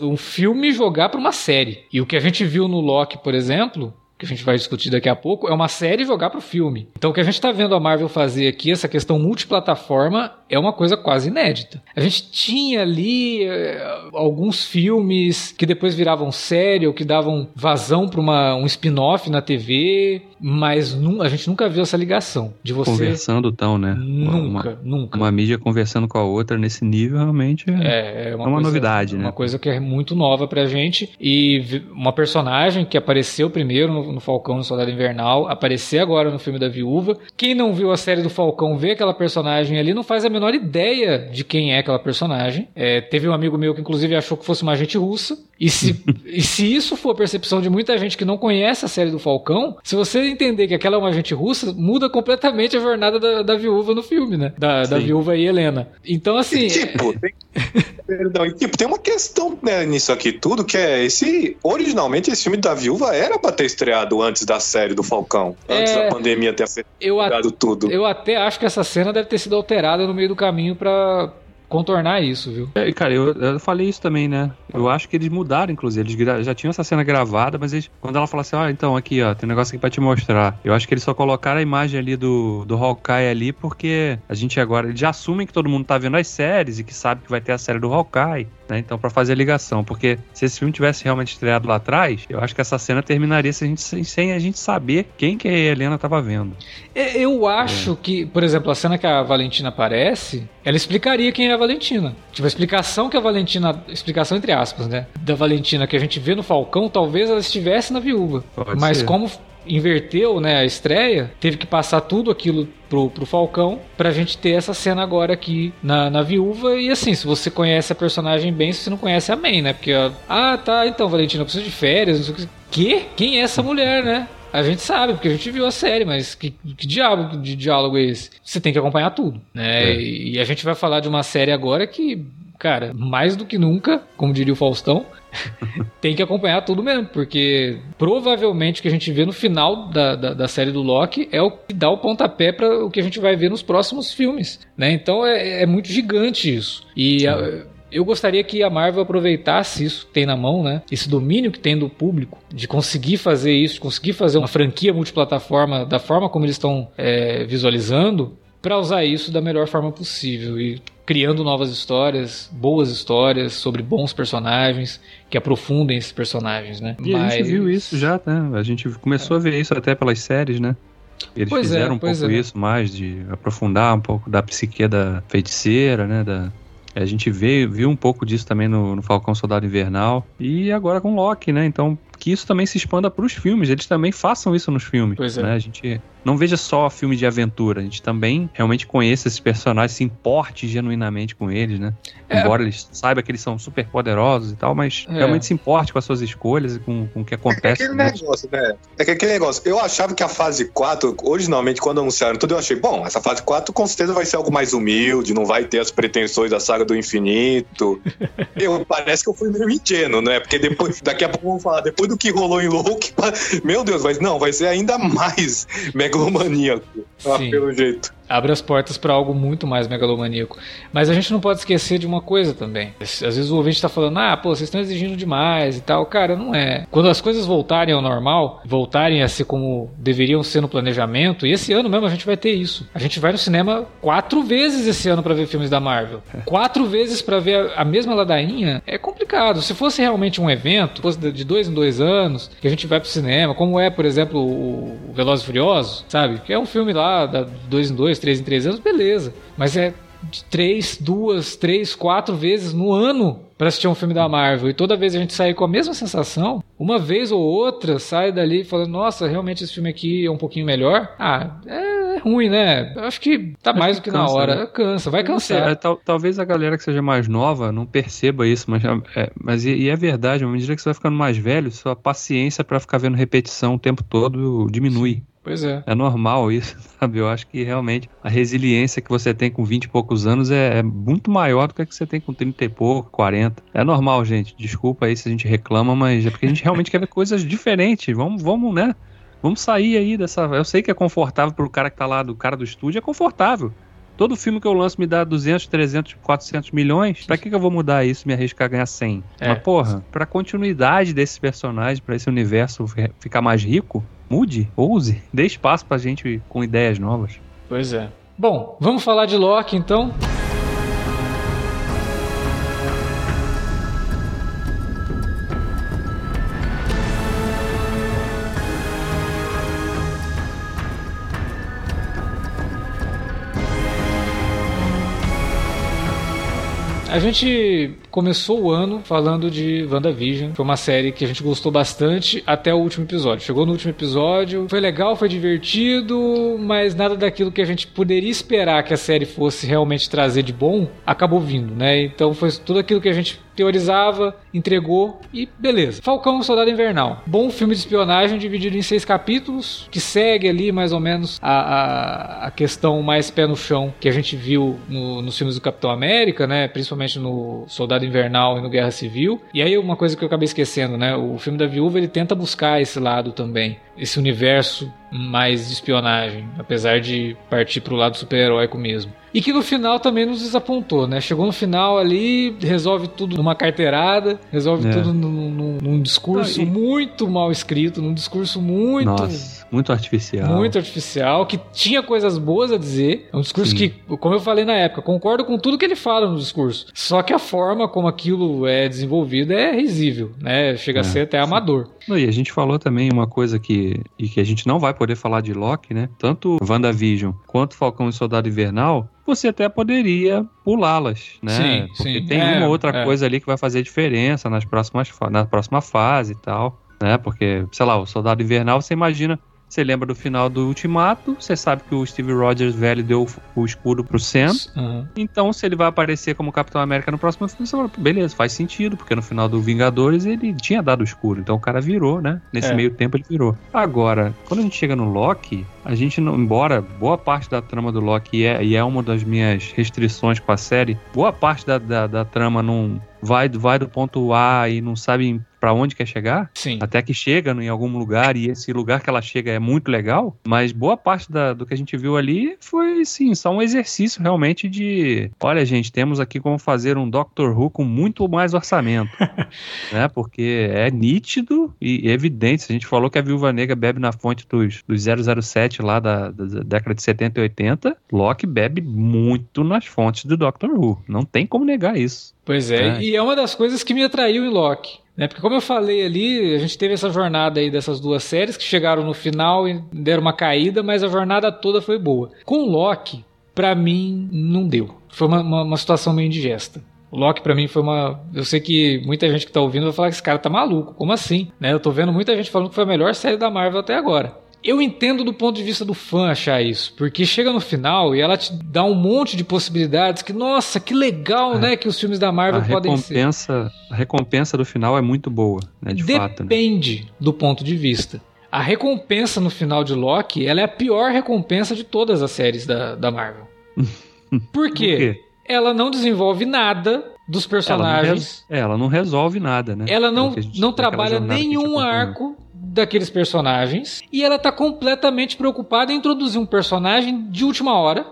um filme jogar para uma série. E o que a gente viu no Loki, por exemplo, que a gente vai discutir daqui a pouco, é uma série jogar pro filme. Então o que a gente está vendo a Marvel fazer aqui, essa questão multiplataforma, é uma coisa quase inédita. A gente tinha ali é, alguns filmes que depois viravam série ou que davam vazão para um spin-off na TV, mas a gente nunca viu essa ligação de você conversando tão, né? Nunca, uma, nunca. Uma mídia conversando com a outra nesse nível realmente é, é, é uma, é uma coisa, novidade, né? Uma coisa que é muito nova pra gente e uma personagem que apareceu primeiro no Falcão no Soldado Invernal, aparecer agora no filme da Viúva. Quem não viu a série do Falcão vê aquela personagem ali, não faz a menor ideia de quem é aquela personagem. É, teve um amigo meu que inclusive achou que fosse uma agente russa. E se, e se isso for a percepção de muita gente que não conhece a série do Falcão, se você entender que aquela é uma agente russa, muda completamente a jornada da, da viúva no filme, né? Da, da viúva e Helena. Então, assim. E, tipo, tem, <laughs> perdão, e, tipo, tem uma questão né, nisso aqui tudo, que é esse. Originalmente, esse filme da viúva era pra ter estreado antes da série do Falcão. Antes é, da pandemia ter afetado tudo. Eu até acho que essa cena deve ter sido alterada no meio do caminho pra contornar isso, viu? É, cara, eu, eu, falei isso também, né? Eu acho que eles mudaram, inclusive. Eles já tinham essa cena gravada, mas eles, quando ela fala assim, ah, então, aqui, ó, tem um negócio aqui pra te mostrar. Eu acho que eles só colocaram a imagem ali do, do Hawkeye ali, porque a gente agora, eles já assumem que todo mundo tá vendo as séries e que sabe que vai ter a série do Hawkeye. Né? Então, para fazer a ligação, porque se esse filme tivesse realmente estreado lá atrás, eu acho que essa cena terminaria sem a gente, sem a gente saber quem que a Helena estava vendo. É, eu acho é. que, por exemplo, a cena que a Valentina aparece, ela explicaria quem é a Valentina. Tipo, a explicação que a Valentina, explicação entre aspas, né, da Valentina que a gente vê no Falcão, talvez ela estivesse na Viúva. Pode Mas ser. como inverteu né, a estreia, teve que passar tudo aquilo pro, pro Falcão pra gente ter essa cena agora aqui na, na viúva. E assim, se você conhece a personagem bem, se você não conhece a May, né? Porque, ah, tá, então, Valentina, eu preciso de férias, não sei o que. Que? Quem é essa mulher, né? A gente sabe, porque a gente viu a série, mas que, que diabo de diálogo é esse? Você tem que acompanhar tudo, né? É. E, e a gente vai falar de uma série agora que, cara, mais do que nunca, como diria o Faustão, <laughs> tem que acompanhar tudo mesmo, porque provavelmente o que a gente vê no final da, da, da série do Loki é o que dá o pontapé para o que a gente vai ver nos próximos filmes, né? Então é, é muito gigante isso. E a, eu gostaria que a Marvel aproveitasse isso que tem na mão, né? Esse domínio que tem do público, de conseguir fazer isso, de conseguir fazer uma franquia multiplataforma da forma como eles estão é, visualizando, para usar isso da melhor forma possível. E criando novas histórias, boas histórias sobre bons personagens que aprofundem esses personagens, né? E Mas... a gente viu isso já, né? A gente começou a ver isso até pelas séries, né? Eles pois é, fizeram é, um pouco é. isso mais de aprofundar um pouco da psique da feiticeira, né? Da, a gente vê, viu um pouco disso também no, no Falcão Soldado Invernal e agora com Loki, né? Então que isso também se expanda para os filmes, eles também façam isso nos filmes. Pois é. Né? A gente não veja só filme de aventura, a gente também realmente conheça esses personagens, se importe genuinamente com eles, né? É. Embora eles saibam que eles são super poderosos e tal, mas é. realmente se importe com as suas escolhas e com, com o que acontece. É aquele negócio, né? É que aquele negócio. Eu achava que a fase 4, originalmente, quando anunciaram tudo, eu achei, bom, essa fase 4 com certeza vai ser algo mais humilde, não vai ter as pretensões da saga do infinito. <laughs> eu, parece que eu fui meio ingênuo, né? Porque depois, daqui a pouco vamos falar, depois do que rolou em Loki, <laughs> meu Deus, mas não, vai ser ainda mais <laughs> megalomaníaco, pelo jeito abre as portas para algo muito mais megalomaníaco. Mas a gente não pode esquecer de uma coisa também. Às vezes o ouvinte está falando, ah, pô, vocês estão exigindo demais e tal. Cara, não é. Quando as coisas voltarem ao normal, voltarem a ser como deveriam ser no planejamento, e esse ano mesmo a gente vai ter isso. A gente vai no cinema quatro vezes esse ano para ver filmes da Marvel. <laughs> Quatro vezes para ver a mesma ladainha é complicado. Se fosse realmente um evento, fosse de dois em dois anos, que a gente vai pro cinema, como é, por exemplo, o Velozes e Furiosos, sabe? Que é um filme lá, de dois em dois, três em três anos, beleza. Mas é três, duas, três, quatro vezes no ano para assistir um filme da Marvel e toda vez a gente sair com a mesma sensação, uma vez ou outra sai dali falando, nossa, realmente esse filme aqui é um pouquinho melhor. Ah, é ruim, né? Eu acho que tá acho mais do que, cansa, na hora. Né? Cansa, vai cansar. É, tal, talvez a galera que seja mais nova não perceba isso, mas, é, mas e, e, é verdade, à medida que você vai ficando mais velho, sua paciência para ficar vendo repetição o tempo todo diminui. Pois é. É normal isso, <laughs> sabe? Eu acho que realmente a resiliência que você tem com 20 e poucos anos é, é, muito maior do que a que você tem com 30 e pouco, 40. É normal, gente. Desculpa aí se a gente reclama, mas é porque a gente realmente quer ver coisas diferentes. Vamos, vamos, né? Vamos sair aí dessa. Eu sei que é confortável pro cara que tá lá, do cara do estúdio, é confortável. Todo filme que eu lanço me dá 200, 300, 400 milhões. Pra que, que eu vou mudar isso e me arriscar a ganhar 100? É. Mas, porra, pra continuidade desses personagens, pra esse universo ficar mais rico, Mude, ouse, dê espaço pra gente com ideias novas. Pois é. Bom, vamos falar de Loki então. A gente começou o ano falando de WandaVision. Foi uma série que a gente gostou bastante até o último episódio. Chegou no último episódio, foi legal, foi divertido, mas nada daquilo que a gente poderia esperar que a série fosse realmente trazer de bom acabou vindo, né? Então foi tudo aquilo que a gente teorizava, entregou e beleza. Falcão Soldado Invernal. Bom filme de espionagem dividido em seis capítulos, que segue ali mais ou menos a, a, a questão mais pé no chão que a gente viu no, nos filmes do Capitão América, né? Principalmente no Soldado Invernal e no Guerra Civil. E aí uma coisa que eu acabei esquecendo, né? O filme da Viúva ele tenta buscar esse lado também, esse universo mais de espionagem, apesar de partir para o lado super-heróico mesmo. E que no final também nos desapontou, né? Chegou no final ali, resolve tudo numa carteirada, resolve é. tudo num, num, num discurso ah, e... muito mal escrito, num discurso muito. Nossa, muito artificial. Muito artificial, que tinha coisas boas a dizer. É um discurso Sim. que, como eu falei na época, concordo com tudo que ele fala no discurso. Só que a forma como aquilo é desenvolvido é risível, né? Chega é, a ser até amador. Não, e a gente falou também uma coisa que, e que a gente não vai poder falar de Loki, né? Tanto WandaVision quanto Falcão e Soldado Invernal, você até poderia pulá-las, né? Sim, Porque sim. tem é, uma outra é. coisa ali que vai fazer diferença nas próximas, na próxima fase e tal, né? Porque, sei lá, o Soldado Invernal, você imagina você lembra do final do Ultimato, você sabe que o Steve Rogers velho deu o escudo pro Sam. Uhum. Então, se ele vai aparecer como Capitão América no próximo filme, você fala, beleza, faz sentido, porque no final do Vingadores ele tinha dado o escudo. Então o cara virou, né? Nesse é. meio tempo ele virou. Agora, quando a gente chega no Loki, a gente não, embora boa parte da trama do Loki é, e é uma das minhas restrições com a série, boa parte da, da, da trama não vai, vai do ponto A e não sabe para onde quer chegar, Sim. até que chega em algum lugar e esse lugar que ela chega é muito legal, mas boa parte da, do que a gente viu ali foi, sim, só um exercício realmente de, olha gente, temos aqui como fazer um Doctor Who com muito mais orçamento, <laughs> né, porque é nítido e evidente, a gente falou que a Viúva Negra bebe na fonte dos, dos 007 lá da, da década de 70 e 80, Locke bebe muito nas fontes do Doctor Who, não tem como negar isso. Pois é, é, e é uma das coisas que me atraiu em Loki. Né? Porque como eu falei ali, a gente teve essa jornada aí dessas duas séries que chegaram no final e deram uma caída, mas a jornada toda foi boa. Com Loki, para mim, não deu. Foi uma, uma, uma situação meio indigesta. O Loki para mim foi uma. Eu sei que muita gente que tá ouvindo vai falar que esse cara tá maluco. Como assim? Né? Eu tô vendo muita gente falando que foi a melhor série da Marvel até agora. Eu entendo do ponto de vista do fã achar isso, porque chega no final e ela te dá um monte de possibilidades que, nossa, que legal, é. né, que os filmes da Marvel a podem recompensa, ser. A recompensa do final é muito boa, né, de Depende fato. Depende né? do ponto de vista. A recompensa no final de Loki, ela é a pior recompensa de todas as séries da, da Marvel. <laughs> Por quê? Por quê? Ela não desenvolve nada dos personagens. Ela não, ela não resolve nada, né? Ela não, não trabalha nenhum arco daqueles personagens e ela tá completamente preocupada em introduzir um personagem de última hora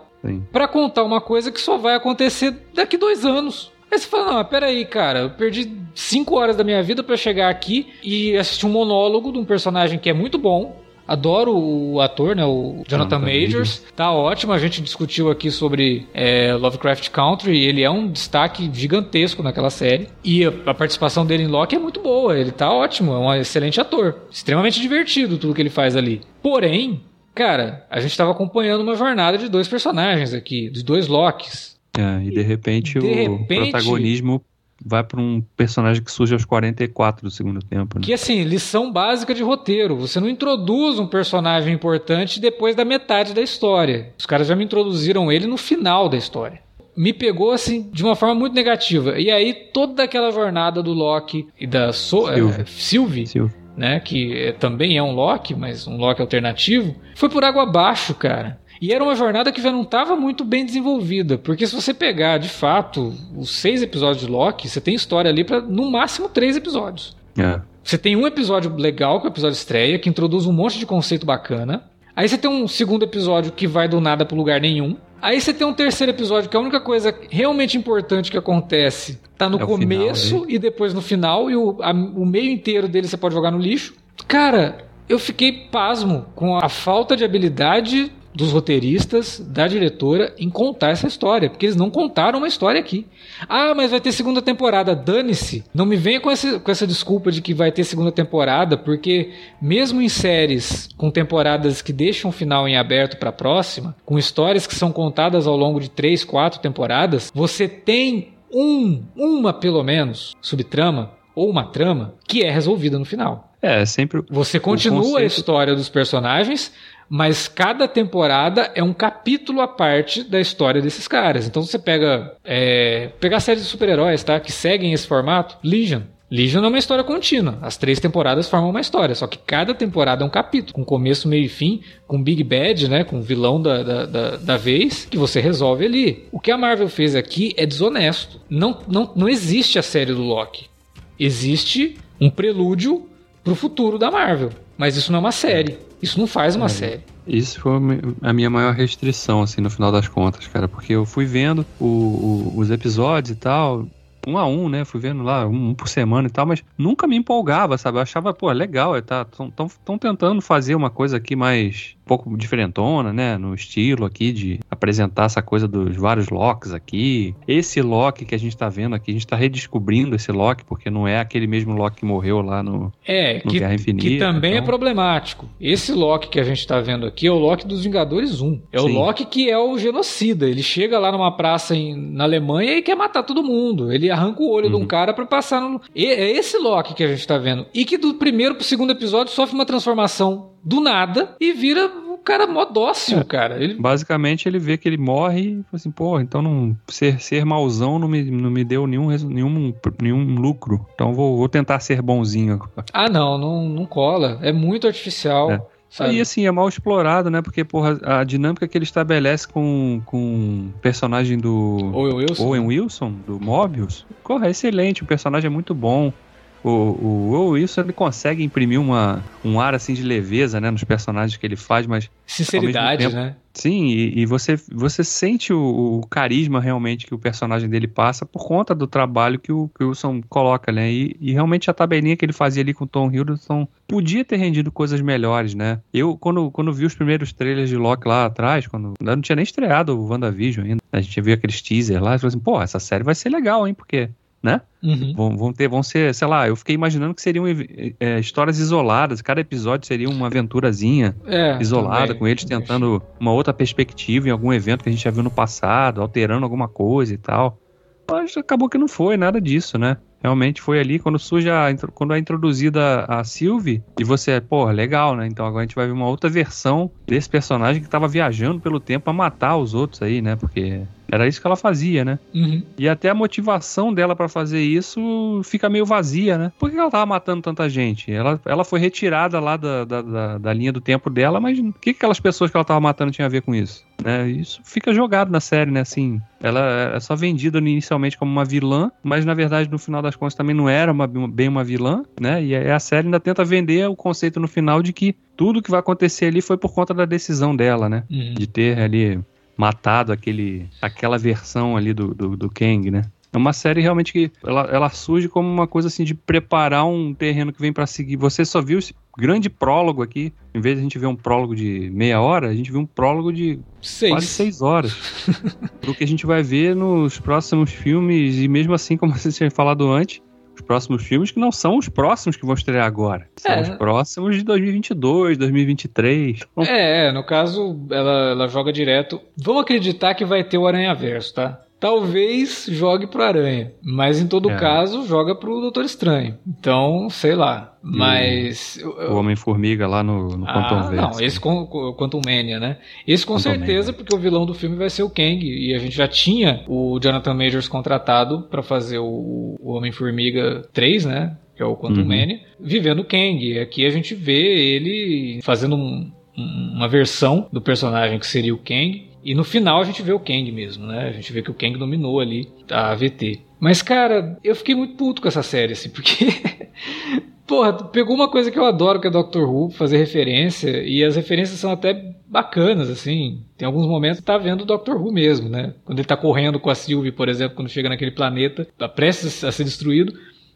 para contar uma coisa que só vai acontecer daqui dois anos. Aí você fala, não, peraí, cara, eu perdi cinco horas da minha vida para chegar aqui e assistir um monólogo de um personagem que é muito bom, Adoro o ator, né? O Jonathan, Jonathan Majors. Tá ótimo. A gente discutiu aqui sobre é, Lovecraft Country. Ele é um destaque gigantesco naquela série. E a, participação dele em Loki é muito boa. Ele tá ótimo. É um excelente ator. Extremamente divertido tudo que ele faz ali. Porém, cara, a gente tava acompanhando uma jornada de dois personagens aqui, de dois Locks. É, e de repente De o repente- protagonismo vai pra um personagem que surge aos 44 do segundo tempo. Né? Que assim, lição básica de roteiro. Você não introduz um personagem importante depois da metade da história. Os caras já me introduziram ele no final da história. Me pegou assim de uma forma muito negativa. E aí toda aquela jornada do Loki e da so Sylvie. eh, Sylvie, Silvio. né, que eh, também é um Loki, mas um Loki alternativo, foi por água abaixo, cara. E era uma jornada que já não estava muito bem desenvolvida, porque se você pegar, de fato, os seis episódios de Loki, você tem história ali para no máximo três episódios. É. Você tem um episódio legal, que é o episódio estreia, que introduz um monte de conceito bacana. Aí você tem um segundo episódio que vai do nada pro lugar nenhum. Aí você tem um terceiro episódio que a única coisa realmente importante que acontece tá no É o final, começo e depois no final, e o, a- o meio inteiro dele você pode jogar no lixo. Cara, eu fiquei pasmo com a falta de habilidade dos roteiristas, da diretora, em contar essa história, porque eles não contaram uma história aqui. Ah, mas vai ter segunda temporada, dane-se. Não me venha com, esse, com essa desculpa de que vai ter segunda temporada, porque mesmo em séries com temporadas que deixam o final em aberto para a próxima, com histórias que são contadas ao longo de três, quatro temporadas, você tem um, uma pelo menos, subtrama ou uma trama que é resolvida no final. É, sempre. Você continua a conceito- história dos personagens, mas cada temporada é um capítulo à parte da história desses caras. Então você pega. É, pegar séries de super-heróis, tá? Que seguem esse formato. Legion. Legion é uma história contínua. As três temporadas formam uma história. Só que cada temporada é um capítulo, com começo, meio e fim, com Big Bad, né? Com o vilão da, da, da, da vez, que você resolve ali. O que a Marvel fez aqui é desonesto. Não, não, não existe a série do Loki. Existe um prelúdio pro futuro da Marvel. Mas isso não é uma série. Isso não faz uma série. Isso foi a mi- a minha maior restrição, assim, no final das contas, cara. Porque eu fui vendo o- o- os episódios e tal, um a um, né? Fui vendo lá, um, um por semana e tal, mas nunca me empolgava, sabe? Eu achava, pô, legal, tá, estão tentando fazer uma coisa aqui mais pouco diferentona, né? No estilo aqui de apresentar essa coisa dos vários Locks aqui. Esse Loki que a gente tá vendo aqui, a gente tá redescobrindo esse Loki, porque não é aquele mesmo Loki que morreu lá no, É, no que, Guerra Infinita. que também é então- problemático. Esse Loki que a gente tá vendo aqui é o Loki dos Vingadores 1. É o Sim. Loki que é o genocida. Ele chega lá numa praça em- na Alemanha e quer matar todo mundo. Ele arranca o olho de um Uhum. cara pra passar no. E- é esse Loki que a gente tá vendo. E que do primeiro pro segundo episódio sofre uma transformação do nada e vira um cara mó dócil, É. cara. Ele Basicamente, ele vê que ele morre e fala assim, pô, então não, ser, ser mauzão não me, não me deu nenhum, nenhum, nenhum lucro. Então vou, vou tentar ser bonzinho. Ah, não, não, não cola. É muito artificial. É. sabe? Aí, assim, é mal explorado, né? Porque, porra, a dinâmica que ele estabelece com, com o personagem do Owen Wilson. Owen Wilson, do Mobius, porra, é excelente. O personagem é muito bom. O, o Owen Wilson, ele consegue imprimir uma, um ar, assim, de leveza, né? Nos personagens que ele faz, mas Sinceridade, mesmo né? Sim, e, e você, você sente o, o carisma realmente que o personagem dele passa por conta do trabalho que o, que o Wilson coloca, né? E, e realmente a tabelinha que ele fazia ali com o Tom Hiddleston podia ter rendido coisas melhores, né? Eu, quando, quando vi os primeiros trailers de Loki lá atrás, quando não tinha nem estreado o WandaVision ainda, a gente viu aqueles teaser lá e falou assim, pô, essa série vai ser legal, hein? Porque, né? Uhum. Vão, vão ter, vão ser, sei lá, eu fiquei imaginando que seriam é, histórias isoladas, cada episódio seria uma aventurazinha É, isolada, também. com eles tentando uma outra perspectiva em algum evento que a gente já viu no passado, alterando alguma coisa e tal. Mas acabou que não foi nada disso, né? Realmente foi ali quando surge a, quando é introduzida a Sylvie e você, pô, legal, né? Então agora a gente vai ver uma outra versão desse personagem que tava viajando pelo tempo a matar os outros aí, né? Porque era isso que ela fazia, né? Uhum. E até a motivação dela pra fazer isso fica meio vazia, né? Por que ela tava matando tanta gente? Ela, ela foi retirada lá da, da, da, da linha do tempo dela, mas o que, que aquelas pessoas que ela tava matando tinham a ver com isso? Né? Isso fica jogado na série, né? Assim, ela é só vendida inicialmente como uma vilã, mas na verdade no final das contas também não era uma, bem uma vilã, né? E a série ainda tenta vender o conceito no final de que tudo que vai acontecer ali foi por conta da decisão dela, né? Uhum. de ter ali matado aquele, aquela versão ali do, do, do Kang, né? É uma série realmente que ela, ela surge como uma coisa assim de preparar um terreno que vem pra seguir. Você só viu esse grande prólogo aqui, em vez de a gente ver um prólogo de meia hora, a gente viu um prólogo de Seis. quase seis horas. <laughs> Pro que a gente vai ver nos próximos filmes, e mesmo assim, como <laughs> você tinha falado antes, os próximos filmes que não são os próximos que vão estrear agora. São É. os próximos de 2022, 2023. Então, É, no caso, ela, ela joga direto. Vamos acreditar que vai ter o Aranha Verso, tá? Talvez jogue pro Aranha. Mas em todo É. caso, joga pro Doutor Estranho. Então, sei lá. Mas. eu- O Homem-Formiga lá no, no Quantum ah, Verse. não, esse com, Quantum Mania, né? Esse com Quantum certeza, Mania. porque o vilão do filme vai ser o Kang. E a gente já tinha o Jonathan Majors contratado pra fazer o, o Homem-Formiga 3, né? Que é o Quantum Uhum. Mania, vivendo o Kang. E aqui a gente vê ele fazendo um- um- uma versão do personagem que seria o Kang. E no final a gente vê o Kang mesmo, né? A gente vê que o Kang dominou ali a AVT. Mas, cara, eu fiquei muito puto com essa série, assim, porque. <laughs> Porra, pegou uma coisa que eu adoro, que é Doctor Who, fazer referência, e as referências são até bacanas, assim. Tem alguns momentos que tá vendo o Doctor Who mesmo, né? Quando ele tá correndo com a Sylvie, por exemplo, quando chega naquele planeta, tá prestes a ser destruído.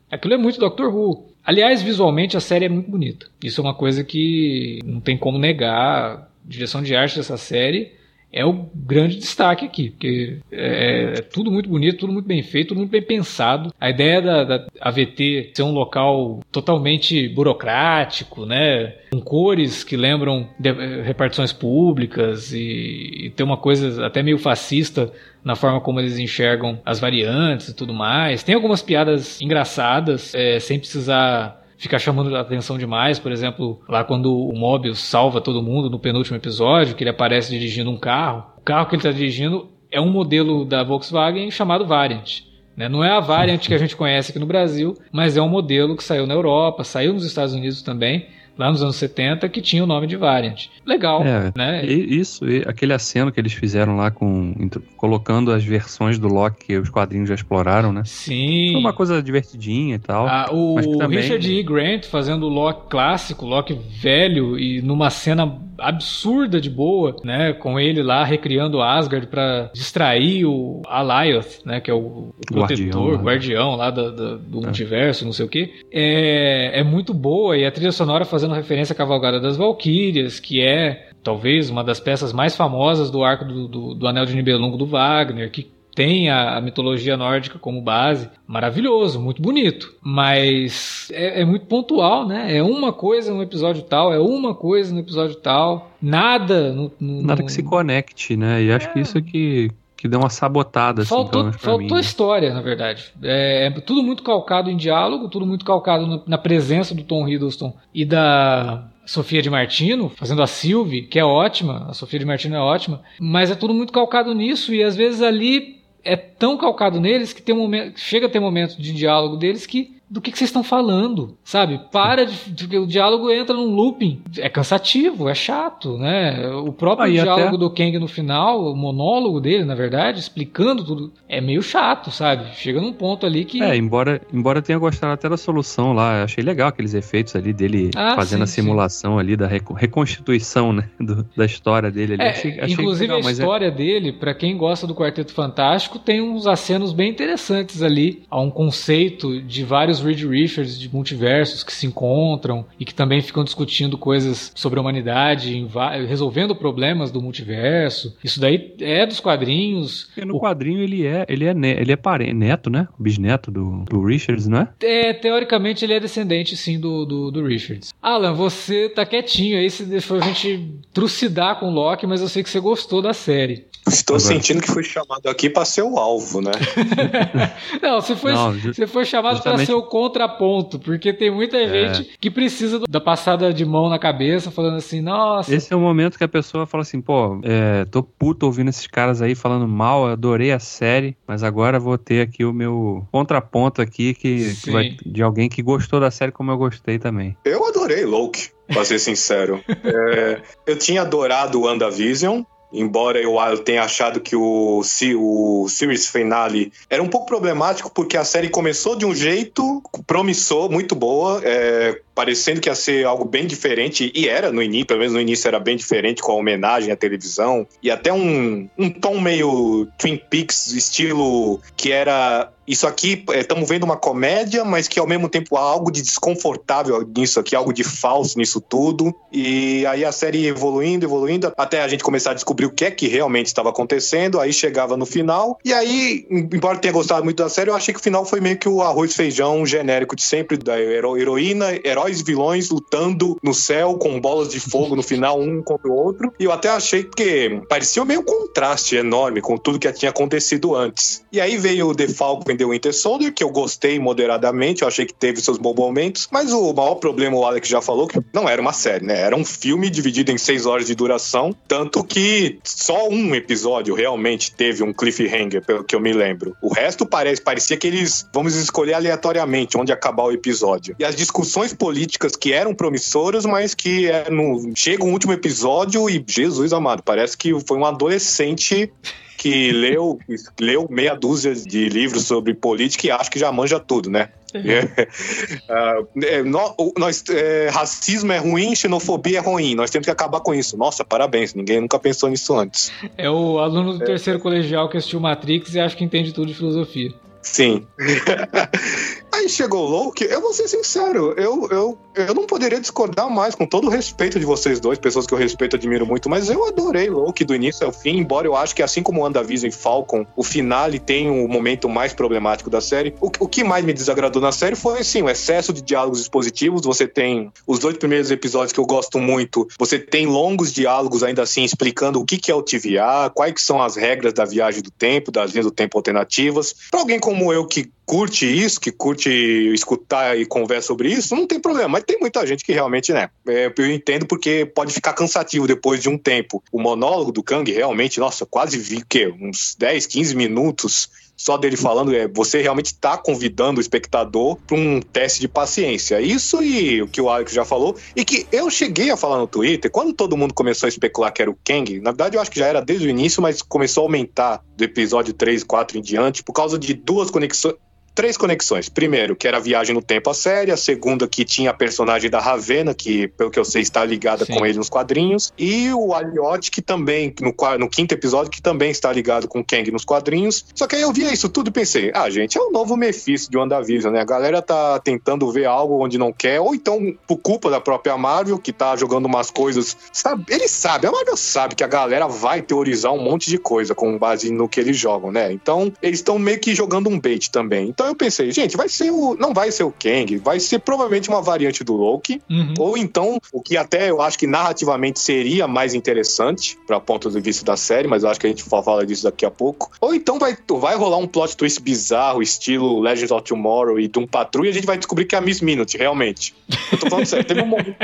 Aquilo é muito Doctor Who. Aliás, visualmente a série é muito bonita. Isso é uma coisa que não tem como negar. A direção de arte dessa série é o grande destaque aqui, porque é, é tudo muito bonito, tudo muito bem feito, tudo muito bem pensado. A ideia da, da AVT ser um local totalmente burocrático, né, com cores que lembram de- eh, repartições públicas e, e ter uma coisa até meio fascista na forma como eles enxergam as variantes e tudo mais. Tem algumas piadas engraçadas, eh, sem precisar ficar chamando a atenção demais. Por exemplo, lá quando o Mobius salva todo mundo no penúltimo episódio, que ele aparece dirigindo um carro. O carro que ele está dirigindo é um modelo da Volkswagen chamado Variant. né? Não é a Variant que a gente conhece aqui no Brasil, mas é um modelo que saiu na Europa, saiu nos Estados Unidos também, lá nos anos 70, que tinha o nome de Variant. Legal, É, né? E isso, e aquele aceno que eles fizeram lá com colocando as versões do Loki que os quadrinhos já exploraram, né? Sim. Foi uma coisa divertidinha e tal. Ah, o também- Richard E. Grant fazendo o Loki clássico, Loki velho, e numa cena absurda de boa, né? Com ele lá recriando Asgard pra distrair o Alioth, né? Que é o, o Guardião protetor, lá. guardião lá da- da- do multiverso, não sei o que. É, é muito boa, e a trilha sonora fazendo referência à Cavalgada das Valquírias, que é talvez uma das peças mais famosas do arco do, do, do Anel de Nibelungo do Wagner, que tem a, a mitologia nórdica como base, maravilhoso, muito bonito, mas é, é muito pontual, né? É uma coisa no episódio tal, é uma coisa no episódio tal, nada no, no- Nada que se conecte, né? E acho que isso é que, que deu uma sabotada, assim, Faltou, pra faltou mim. história, na verdade. É, é tudo muito calcado em diálogo, tudo muito calcado na, na presença do Tom Hiddleston e da Sofia de Martino, fazendo a Sylvie, que é ótima, a Sofia de Martino é ótima, mas é tudo muito calcado nisso e às vezes ali é tão calcado neles que tem um momento, chega a ter momentos de diálogo deles que do que, que vocês estão falando, sabe? Para de, de- o diálogo entra num looping, é cansativo, é chato, né? O próprio Ah, diálogo até- do Kang no final, o monólogo dele, na verdade, explicando tudo, é meio chato, sabe? Chega num ponto ali que É, embora, embora tenha gostado até da solução lá, eu achei legal aqueles efeitos ali dele Ah, fazendo a sim, sim. simulação ali da reco- reconstituição, né, do- da história dele ali. É, Achei- achei inclusive legal, a é- história dele, pra quem gosta do Quarteto Fantástico, tem uns acenos bem interessantes ali. Há um conceito de vários Reed Richards de multiversos que se encontram e que também ficam discutindo coisas sobre a humanidade, resolvendo problemas do multiverso. Isso daí é dos quadrinhos. Porque no O- quadrinho ele é, ele é, ne- ele é pare- neto, né? O bisneto do, do Richards, não é? É, teoricamente ele é descendente sim do, do, do Richards. Alan, você tá quietinho aí, você deixou a gente trucidar com o Loki, mas eu sei que você gostou da série. Estou Agora- sentindo que fui chamado aqui para ser o alvo, né? <laughs> Não, você foi, Não, você foi chamado para ser o contraponto, porque tem muita É. gente que precisa da passada de mão na cabeça, falando assim, nossa, Esse é o momento que a pessoa fala assim, pô, é, tô puto ouvindo esses caras aí falando mal, eu adorei a série, mas agora vou ter aqui o meu contraponto aqui que, que vai, de alguém que gostou da série como eu gostei também. Eu adorei Loki, pra ser sincero. <laughs> É, eu tinha adorado o WandaVision, embora eu tenha achado que o, o series finale era um pouco problemático, porque a série começou de um jeito promissor, muito boa, é, parecendo que ia ser algo bem diferente, e era no início, pelo menos no início era bem diferente, com a homenagem à televisão, e até um, um tom meio Twin Peaks, estilo que era isso aqui, estamos é, vendo uma comédia, mas que ao mesmo tempo há algo de desconfortável nisso aqui, algo de falso nisso tudo. E aí a série evoluindo, evoluindo, até a gente começar a descobrir o que é que realmente estava acontecendo. Aí chegava no final. E aí, embora tenha gostado muito da série, eu achei que o final foi meio que o arroz feijão genérico de sempre da hero heroína, heróis vilões lutando no céu com bolas de fogo no final, um contra o outro. E eu até achei que parecia meio um contraste enorme com tudo que tinha acontecido antes. E aí veio o The Falcon and the Winter Soldier, que eu gostei moderadamente, eu achei que teve seus bons momentos, mas o maior problema, o Alex já falou, que não era uma série, né? Era um filme dividido em seis horas de duração, tanto que só um episódio realmente teve um cliffhanger, pelo que eu me lembro. O resto parece, parecia que eles vamos escolher aleatoriamente onde acabar o episódio. E as discussões políticas que eram promissoras, mas que é no, chega o último episódio e Jesus amado, parece que foi um adolescente que leu, leu meia dúzia de livros sobre política e acho que já manja tudo, né? uh, <laughs> é, nós, é, racismo é ruim, xenofobia é ruim. Nós temos que acabar com isso. Nossa, parabéns. Ninguém nunca pensou nisso antes. É o aluno do é. terceiro colegial que assistiu Matrix e acha que entende tudo de filosofia. Sim. <laughs> Aí chegou o Loki, eu vou ser sincero, eu, eu, eu não poderia discordar mais, com todo o respeito de vocês dois, pessoas que eu respeito e admiro muito, mas eu adorei Loki do início ao fim, embora eu acho que assim como WandaVision e Falcon, o finale tem o um momento mais problemático da série. O, o que mais me desagradou na série foi, sim, o excesso de diálogos expositivos. Você tem os dois primeiros episódios que eu gosto muito, você tem longos diálogos ainda assim explicando o que, que é o TVA, quais são as regras da viagem do tempo, das linhas do tempo alternativas. Para alguém como eu que curte isso, que curte escutar e conversa sobre isso, não tem problema. Mas tem muita gente que realmente, né? É, eu entendo porque pode ficar cansativo depois de um tempo. O monólogo do Kang realmente, nossa, quase vi que uns 10, 15 minutos só dele falando é você realmente está convidando o espectador para um teste de paciência. Isso e o que o Alex já falou, e que eu cheguei a falar no Twitter, quando todo mundo começou a especular que era o Kang, na verdade eu acho que já era desde o início, mas começou a aumentar do episódio 3, 4 em diante, por causa de duas conexões três conexões. Primeiro, que era a viagem no tempo a série. A segunda, que tinha a personagem da Ravena, que, pelo que eu sei, está ligada Sim. com ele nos quadrinhos. E o Aliot, que também, no, no, quinto episódio, que também está ligado com o Kang nos quadrinhos. Só que aí eu via isso tudo e pensei, ah, gente, é o novo Mephisto de WandaVision, né? A galera tá tentando ver algo onde não quer, ou então por culpa da própria Marvel, que tá jogando umas coisas. Sabe? Ele sabe, a Marvel sabe que a galera vai teorizar um monte de coisa com base no que eles jogam, né? Então, eles estão meio que jogando um bait também. Então, eu pensei, gente, vai ser o. Não vai ser o Kang, vai ser provavelmente uma variante do Loki. Uhum. Ou então, o que até eu acho que narrativamente seria mais interessante, para ponto de vista da série, mas eu acho que a gente fala disso daqui a pouco. Ou então vai, vai rolar um plot twist bizarro, estilo Legends of Tomorrow e Doom Patrol, e a gente vai descobrir que é a Miss Minute, realmente. Eu tô falando sério, teve um momento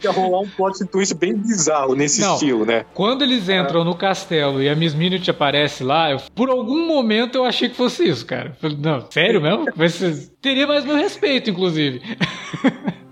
que ia rolar um plot twist bem bizarro nesse não, estilo, né? Quando eles entram é. no castelo e a Miss Minute aparece lá, eu, por algum momento eu achei que fosse isso, cara. Não, sério mesmo? Você teria mais meu respeito, inclusive. <laughs>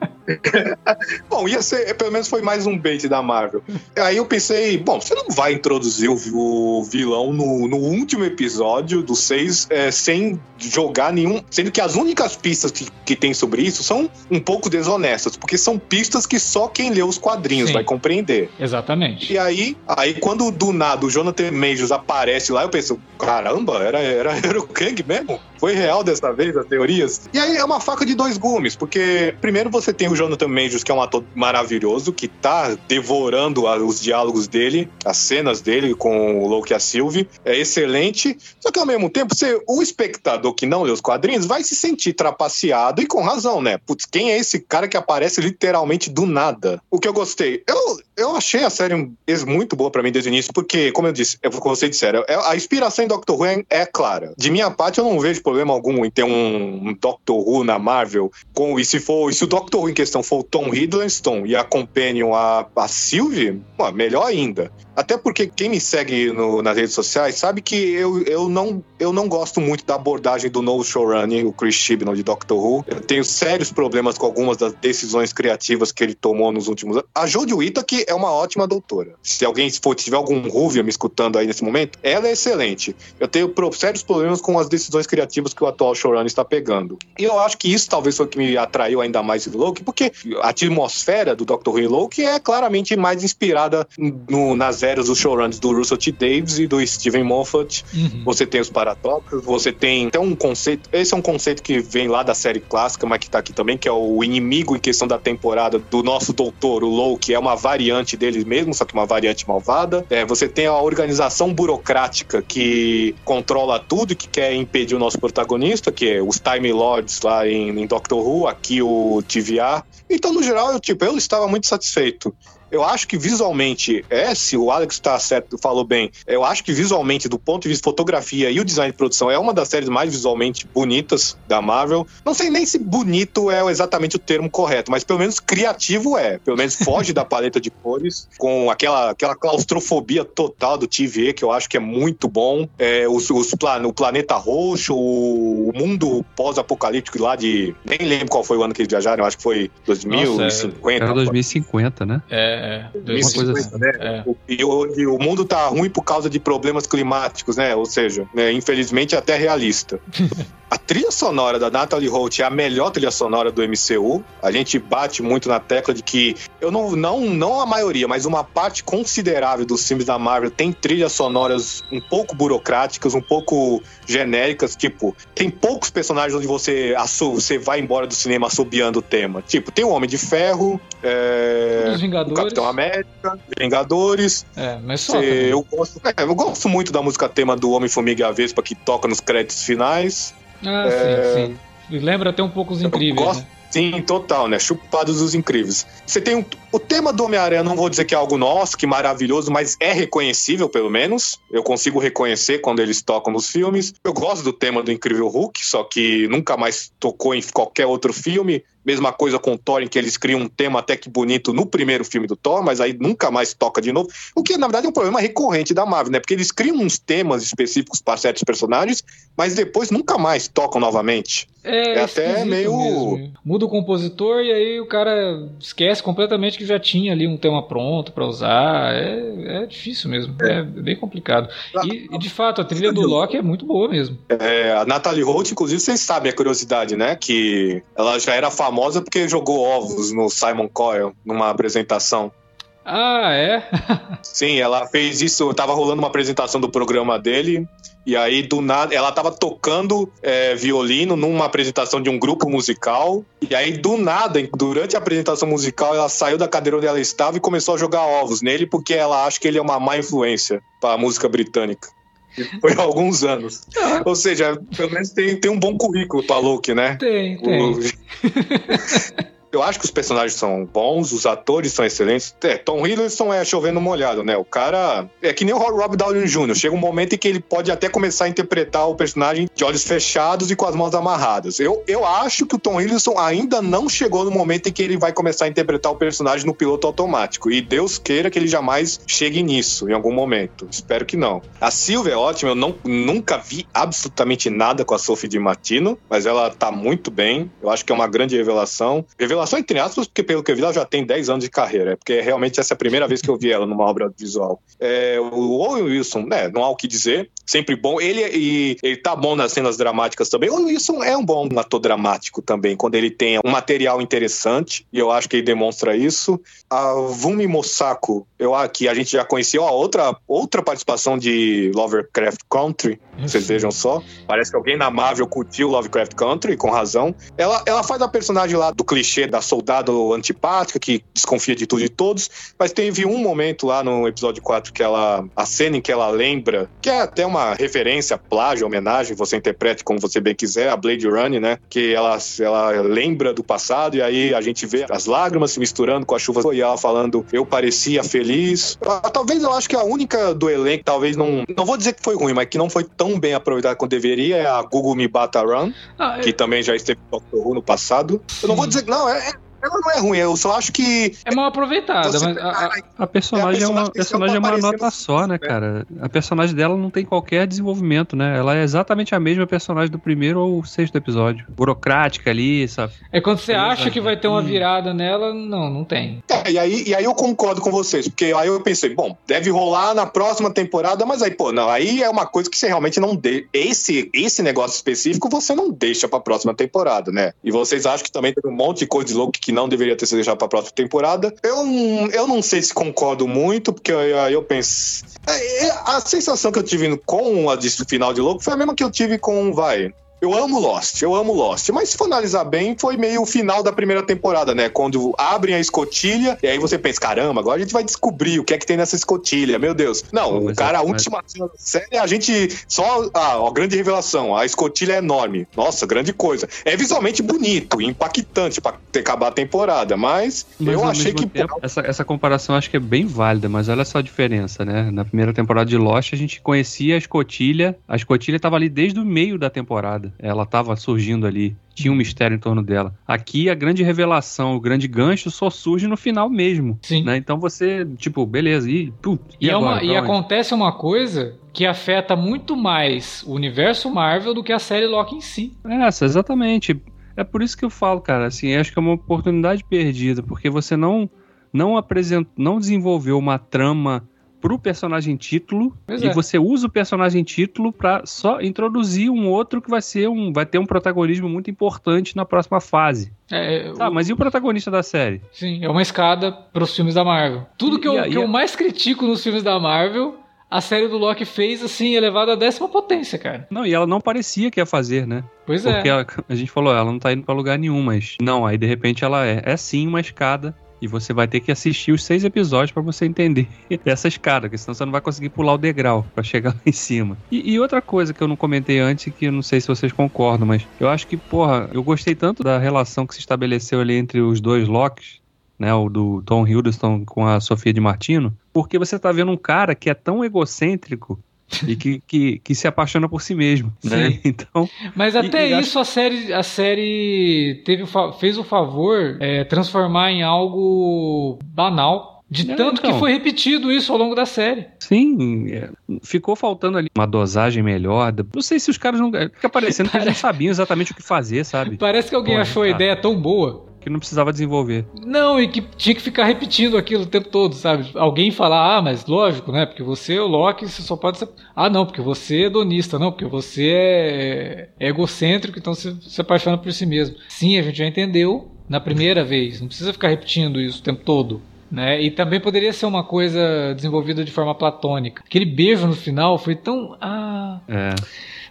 bom, ia ser, pelo menos foi mais um bait da Marvel. Aí eu pensei, bom, você não vai introduzir o, vilão no, no último episódio do 6 é, sem jogar nenhum. Sendo que as únicas pistas que, que tem sobre isso são um pouco desonestas, porque são pistas que só quem lê os quadrinhos Sim. vai compreender. Exatamente. E aí, aí quando do nada o Jonathan Majors aparece lá, eu penso, caramba, era, era, <laughs> era o Kang mesmo? Foi real dessa vez as teorias? E aí é uma faca de dois gumes, porque primeiro você tem o Jonathan Majors, que é um ator maravilhoso, que tá devorando os diálogos dele, as cenas dele com o Loki e a Sylvie, é excelente. Só que ao mesmo tempo, você, o espectador que não lê os quadrinhos vai se sentir trapaceado e com razão, né? Putz, quem é esse cara que aparece literalmente do nada? O que eu gostei, eu, eu achei a série muito boa para mim desde o início, porque, como eu disse, eu, como vocês disseram, é, a inspiração em Doctor Who é, é clara. De minha parte, eu não vejo problema algum em ter um, Doctor Who na Marvel, com, e se for, se o Doctor Who em questão for o Tom Hiddleston e a Companion a, a Sylvie, pô, melhor ainda. Até porque quem me segue no, nas redes sociais sabe que eu, eu, não, eu não gosto muito da abordagem do novo showrunner, o Chris Chibnall de Doctor Who. Eu tenho sérios problemas com algumas das decisões criativas que ele tomou nos últimos anos. A Jodie Whittaker é uma ótima doutora. Se alguém se for, tiver algum Ruvia me escutando aí nesse momento, ela é excelente. Eu tenho sérios problemas com as decisões criativas que o atual showrunner está pegando. E eu acho que isso talvez foi o que me atraiu ainda mais em Loki, porque a atmosfera do Dr. Who em Loki é claramente mais inspirada no, nas eras dos showrunners do Russell T. Davis e do Steven Moffat. Uhum. Você tem os paradoxos, você tem até um conceito, esse é um conceito que vem lá da série clássica, mas que tá aqui também, que é o inimigo em questão da temporada do nosso doutor, o Loki, é uma variante dele mesmo, só que uma variante malvada. É, você tem a organização burocrática que controla tudo e que quer impedir o nosso protagonista, que é os Time Lords lá em, em Doctor Who, aqui o TVA. Então, no geral, eu, tipo, eu estava muito satisfeito. Eu acho que visualmente, é, se o Alex tá certo, falou bem, eu acho que visualmente, do ponto de vista de fotografia e o design de produção, é uma das séries mais visualmente bonitas da Marvel. Não sei nem se bonito é exatamente o termo correto, mas pelo menos criativo é. Pelo menos foge da <laughs> paleta de cores, com aquela, aquela claustrofobia total do TV, que eu acho que é muito bom. É, os, os plan, o planeta roxo, o, o mundo pós-apocalíptico lá de. Nem lembro qual foi o ano que eles viajaram, eu acho que foi 2050. Nossa, é, era 2050, né? É, é, 2050, assim. né? É. E, o, o, mundo tá ruim por causa de problemas climáticos, né? Ou seja, né, infelizmente é até realista. <laughs> a trilha sonora da Natalie Holt é a melhor trilha sonora do MCU. A gente bate muito na tecla de que eu não, não, não a maioria, mas uma parte considerável dos filmes da Marvel tem trilhas sonoras um pouco burocráticas, um pouco genéricas. Tipo, tem poucos personagens onde você, você vai embora do cinema assobiando o tema. Tipo, tem o Homem de Ferro, é, Os Vingadores. Capitão América, Vingadores. É, mas só. eu, gosto, é, eu gosto muito da música tema do Homem-Formiga e a Vespa que toca nos créditos finais. Ah, é... sim, sim. Lembra até um pouco os incríveis, gosto... né? Sim, total, né? Chupados os incríveis. Você tem um, o tema do Homem-Aranha, não vou dizer que é algo nosso, que maravilhoso, mas é reconhecível, pelo menos. Eu consigo reconhecer quando eles tocam nos filmes. Eu gosto do tema do Incrível Hulk, só que nunca mais tocou em qualquer outro filme. Mesma coisa com o Thor, em que eles criam um tema até que bonito no primeiro filme do Thor, mas aí nunca mais toca de novo. O que, na verdade, é um problema recorrente da Marvel, né? Porque eles criam uns temas específicos para certos personagens, mas depois nunca mais tocam novamente. É, é até meio. Mesmo. Muda o compositor e aí o cara esquece completamente que já tinha ali um tema pronto para usar. É, é difícil mesmo. É, é bem complicado. E, e, de fato, a trilha do Loki é muito boa mesmo. É, a Natalie Holt, inclusive, vocês sabem a curiosidade, né? Que ela já era famosa famosa porque jogou ovos no Simon Coyle, numa apresentação. Ah, é? <laughs> Sim, ela fez isso. Tava rolando uma apresentação do programa dele. E aí, do nada, ela tava tocando é, violino numa apresentação de um grupo musical. E aí, do nada, durante a apresentação musical, ela saiu da cadeira onde ela estava e começou a jogar ovos nele, porque ela acha que ele é uma má influência para a música britânica. <laughs> Foi há alguns anos. Ah. Ou seja, pelo menos tem, tem um bom currículo pra Luke, né? Tem, tem. <laughs> <laughs> Eu acho que os personagens são bons, os atores são excelentes. É, Tom Hiddleston é chovendo molhado, né? O cara é que nem o Rob Downey Jr. Chega um momento em que ele pode até começar a interpretar o personagem de olhos fechados e com as mãos amarradas. Eu, eu acho que o Tom Hiddleston ainda não chegou no momento em que ele vai começar a interpretar o personagem no piloto automático. E Deus queira que ele jamais chegue nisso em algum momento. Espero que não. A Silvia é ótima, eu não, nunca vi absolutamente nada com a Sophie Di Martino, mas ela tá muito bem. Eu acho que é uma grande revelação. Revelação só entre aspas, porque pelo que eu vi, ela já tem 10 anos de carreira. É porque realmente essa é a primeira vez que eu vi ela numa obra visual. É, o Owen Wilson, né, não há o que dizer, sempre bom. Ele, e, ele tá bom nas cenas dramáticas também. O Wilson é um bom ator dramático também, quando ele tem um material interessante, e eu acho que ele demonstra isso. A Vumi Mosako, eu que a gente já conheceu a outra, outra participação de Lovecraft Country, vocês vejam só. Parece que alguém na Marvel curtiu Lovecraft Country, com razão. Ela, ela faz a personagem lá do clichê da soldado antipática, que desconfia de tudo e todos, mas teve um momento lá no episódio 4 que ela. a cena em que ela lembra, que é até uma referência, plágio, homenagem, você interprete como você bem quiser, a Blade Runner, né? Que ela, ela lembra do passado e aí a gente vê as lágrimas se misturando com a chuva e ela falando, eu parecia feliz. Ah, talvez eu acho que a única do elenco, talvez não. Não vou dizer que foi ruim, mas que não foi tão tão bem aproveitada quanto deveria é a Google Me Bata Run, ah, que também já esteve no passado. Eu não vou dizer que não, é, ela não é ruim, eu só acho que. É mal aproveitada, Você- mas a- a- A personagem é, É a uma, personagem personagem é uma nota só, né, né? cara? A personagem dela não tem qualquer desenvolvimento, né? Ela é exatamente a mesma personagem do primeiro ou sexto episódio. Burocrática ali, sabe? é quando você acha que vai ter uma Hum. virada nela, não, não tem. É, e aí, e aí eu concordo com vocês, porque aí eu pensei, bom, deve rolar na próxima temporada, mas aí, pô, não, aí é uma coisa que você realmente não deixa. Esse, esse negócio específico você não deixa pra próxima temporada, né? E vocês acham que também teve um monte de coisa de louco que não deveria ter sido deixado pra próxima temporada. Eu, eu não sei se concordo muito, porque aí eu penso. é, é, A sensação que eu tive com a final de louco foi a mesma que eu tive com, vai. Eu amo Lost, eu amo Lost, mas se for analisar bem, foi meio o final da primeira temporada, né? Quando abrem a escotilha, e aí você pensa, caramba, agora a gente vai descobrir o que é que tem nessa escotilha, meu Deus. Não, Pô, o mas cara, é- a mas- última cena da série, a gente só. Ah, ó, grande revelação, a escotilha é enorme. Nossa, grande coisa. É visualmente bonito, impactante pra ter acabado a temporada, mas, Mas eu achei que. tempo, essa, essa comparação acho que é bem válida, mas olha só a diferença, né? Na primeira temporada de Lost, a gente conhecia a escotilha. A escotilha estava ali desde o meio da temporada. Ela estava surgindo ali. Tinha um mistério em torno dela. Aqui, a grande revelação, o grande gancho só surge no final mesmo. Sim. Né? Então você, tipo, beleza, e, E, e, é agora, uma- Pra e acontece uma coisa que afeta muito mais o universo Marvel do que a série Loki em si. Essa, exatamente. É por isso que eu falo, cara, assim, acho que é uma oportunidade perdida, porque você não não apresentou, não desenvolveu uma trama pro personagem título Pois e é. você usa o personagem título pra só introduzir um outro que vai ser um vai ter um protagonismo muito importante na próxima fase. É, Tá, o- mas e o protagonista da série? Sim, é uma escada pros filmes da Marvel. Tudo que, eu, a- que a- eu mais critico nos filmes da Marvel, a série do Loki fez, assim, elevada à décima potência, cara. Não, e ela não parecia que ia fazer, né? Pois Porque é. ela- <laughs> a gente falou, ela não tá indo pra lugar nenhum, mas não, aí de repente ela é, é sim uma escada e você vai ter que assistir os seis episódios pra você entender <laughs> essa escada, porque senão você não vai conseguir pular o degrau pra chegar <laughs> lá em cima. E, e outra coisa que eu não comentei antes, que eu não sei se vocês concordam, mas eu acho que, porra, eu gostei tanto da relação que se estabeleceu ali entre os dois Locks, né, o do Tom Hiddleston com a Sofia de Martino, porque você tá vendo um cara que é tão egocêntrico e que, que, que se apaixona por si mesmo, né? <laughs> Então, Mas até e acho- isso a série, a série teve, fez o favor é, transformar em algo banal. De É, tanto que então. foi repetido isso ao longo da série. Sim, é, ficou faltando ali uma dosagem melhor. Não sei se os caras não. Fica parecendo que eles não sabiam exatamente o que fazer, sabe? Parece que alguém Pô, achou a tá. ideia tão boa. Que não precisava desenvolver. Não, e que tinha que ficar repetindo aquilo o tempo todo, sabe? Alguém falar, ah, mas lógico, né? Porque você é o Loki, você só pode ser. Ah, não, porque você é donista, não, porque você é, é egocêntrico, então você se apaixona por si mesmo. Sim, a gente já entendeu na primeira <laughs> vez, não precisa ficar repetindo isso o tempo todo. Né? E também poderia ser uma coisa desenvolvida de forma platônica. Aquele beijo no final foi tão. Ah, É.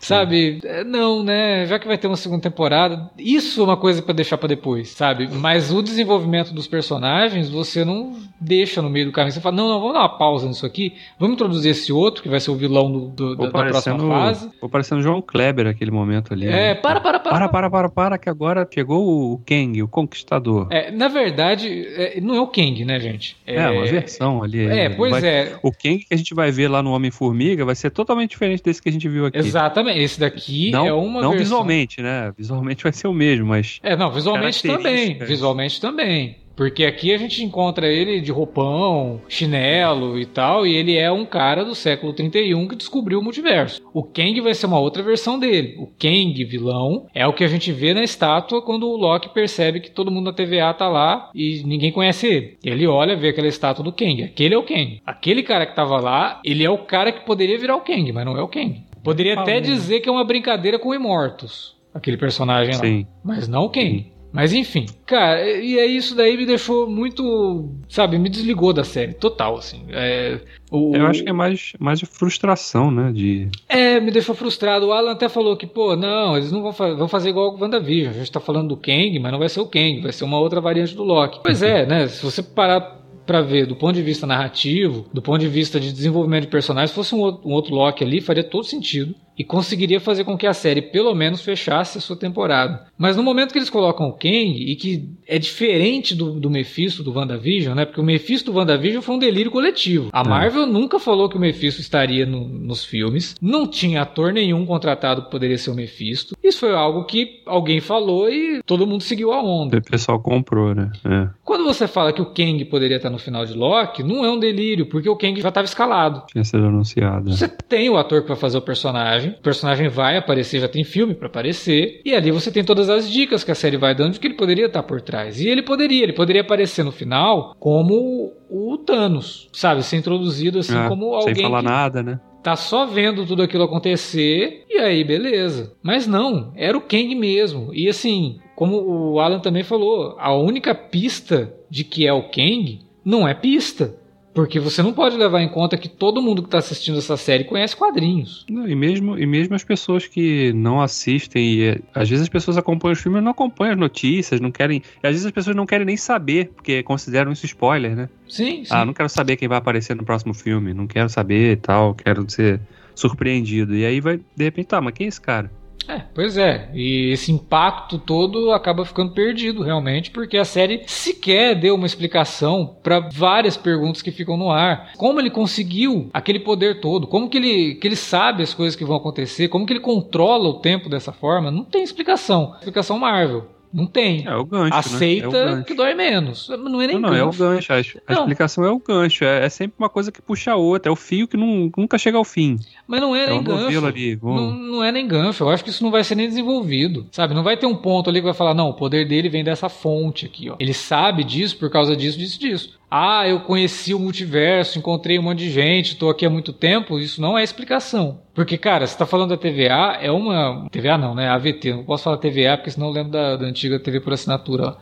Sabe? É, Não, né? Já que vai ter uma segunda temporada, isso é uma coisa pra deixar pra depois, sabe? Mas o desenvolvimento dos personagens você não deixa no meio do caminho. Você fala, não, não, vamos dar uma pausa nisso aqui, vamos introduzir esse outro que vai ser o vilão do, do- da, da próxima fase. ficou parecendo João Kleber aquele momento ali. É, né? para, para, para. Para, para, para, para, que agora chegou o Kang, o Conquistador. É, na verdade, é, não é o Kang, né, gente? É, uma versão ali. É, pois Vai- é. O Kang que a gente vai ver lá no Homem-Formiga vai ser totalmente diferente desse que a gente viu aqui. Exatamente. Esse daqui Não, é uma não versão. visualmente, né? Visualmente vai ser o mesmo, mas. É, não, visualmente também. Visualmente também. Porque aqui a gente encontra ele de roupão, chinelo e tal, e ele é um cara do século 31 que descobriu o multiverso. O Kang vai ser uma outra versão dele. O Kang, vilão, é o que a gente vê na estátua quando o Loki percebe que todo mundo na TVA tá lá e ninguém conhece ele. Ele olha, vê aquela estátua do Kang. Aquele é o Kang. Aquele cara que tava lá, ele é o cara que poderia virar o Kang, mas não é o Kang. Poderia até dizer que é uma brincadeira com imortos. Aquele personagem lá. Sim. Mas não quem. Mas enfim, cara, e é isso daí me deixou muito, sabe, me desligou da série, total, assim. É, o, Eu acho que é mais, mais de frustração, né? De... é, me deixou frustrado. O Alan até falou que, pô, não, eles não vão, fa vão fazer igual o WandaVision. A gente tá falando do Kang, mas não vai ser o Kang, vai ser uma outra variante do Loki. Pois <laughs> é, né? Se você parar para ver do ponto de vista narrativo, do ponto de vista de desenvolvimento de personagens, se fosse um outro, um outro Loki ali, faria todo sentido e conseguiria fazer com que a série pelo menos fechasse a sua temporada. Mas no momento que eles colocam o Kang, e que é diferente do, do Mephisto do WandaVision, né? Porque o Mephisto do WandaVision foi um delírio coletivo. A é. Marvel nunca falou que o Mephisto estaria no, nos filmes, não tinha ator nenhum contratado que poderia ser o Mephisto. Isso foi algo que alguém falou e todo mundo seguiu a onda. O pessoal comprou, né? É. Quando você fala que o Kang poderia estar no final de Loki, não é um delírio, porque o Kang já estava escalado. Tinha sido anunciado. Você tem o ator que vai fazer o personagem. O personagem vai aparecer, já tem filme para aparecer. E ali você tem todas as dicas que a série vai dando de que ele poderia estar por trás. E ele poderia, ele poderia aparecer no final como o Thanos, sabe? Ser introduzido assim é, como alguém. Sem falar que... nada, né? tá só vendo tudo aquilo acontecer e aí beleza. Mas não, era o Kang mesmo. E assim, como o Alan também falou, a única pista de que é o Kang não é pista. Porque você não pode levar em conta que todo mundo que está assistindo essa série conhece quadrinhos. Não, e, mesmo, e mesmo as pessoas que não assistem, e, é, às vezes as pessoas acompanham os filmes e não acompanham as notícias, não querem. às vezes as pessoas não querem nem saber, porque consideram isso spoiler, né? Sim, sim. Ah, não quero saber quem vai aparecer no próximo filme, não quero saber e tal, quero ser surpreendido. E aí vai, de repente, tá, mas quem é esse cara? É, pois é. E esse impacto todo acaba ficando perdido realmente, porque a série sequer deu uma explicação para várias perguntas que ficam no ar. Como ele conseguiu aquele poder todo? Como que ele, que ele sabe as coisas que vão acontecer? Como que ele controla o tempo dessa forma? Não tem explicação. Explicação Marvel. Não tem. É o gancho. Né? Aceita né? é gancho. que dói menos. Não é nem não, gancho. Não, é o gancho. A, a explicação é o gancho. É, é, sempre uma coisa que puxa a outra. É o fio que não, nunca chega ao fim. Mas não é, é nem gancho. Ali, não, não é nem gancho. Eu acho que isso não vai ser nem desenvolvido. Sabe? Não vai ter um ponto ali que vai falar, não, o poder dele vem dessa fonte aqui, ó. Ele sabe disso por causa disso, disso, disso. Ah, eu conheci o multiverso, encontrei um monte de gente, tô aqui há muito tempo. Isso não é explicação. Porque, cara, você tá falando da TVA, é uma. TVA não, né? AVT. Não posso falar TVA, porque senão eu lembro da, da antiga TV por assinatura.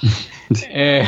<laughs> é,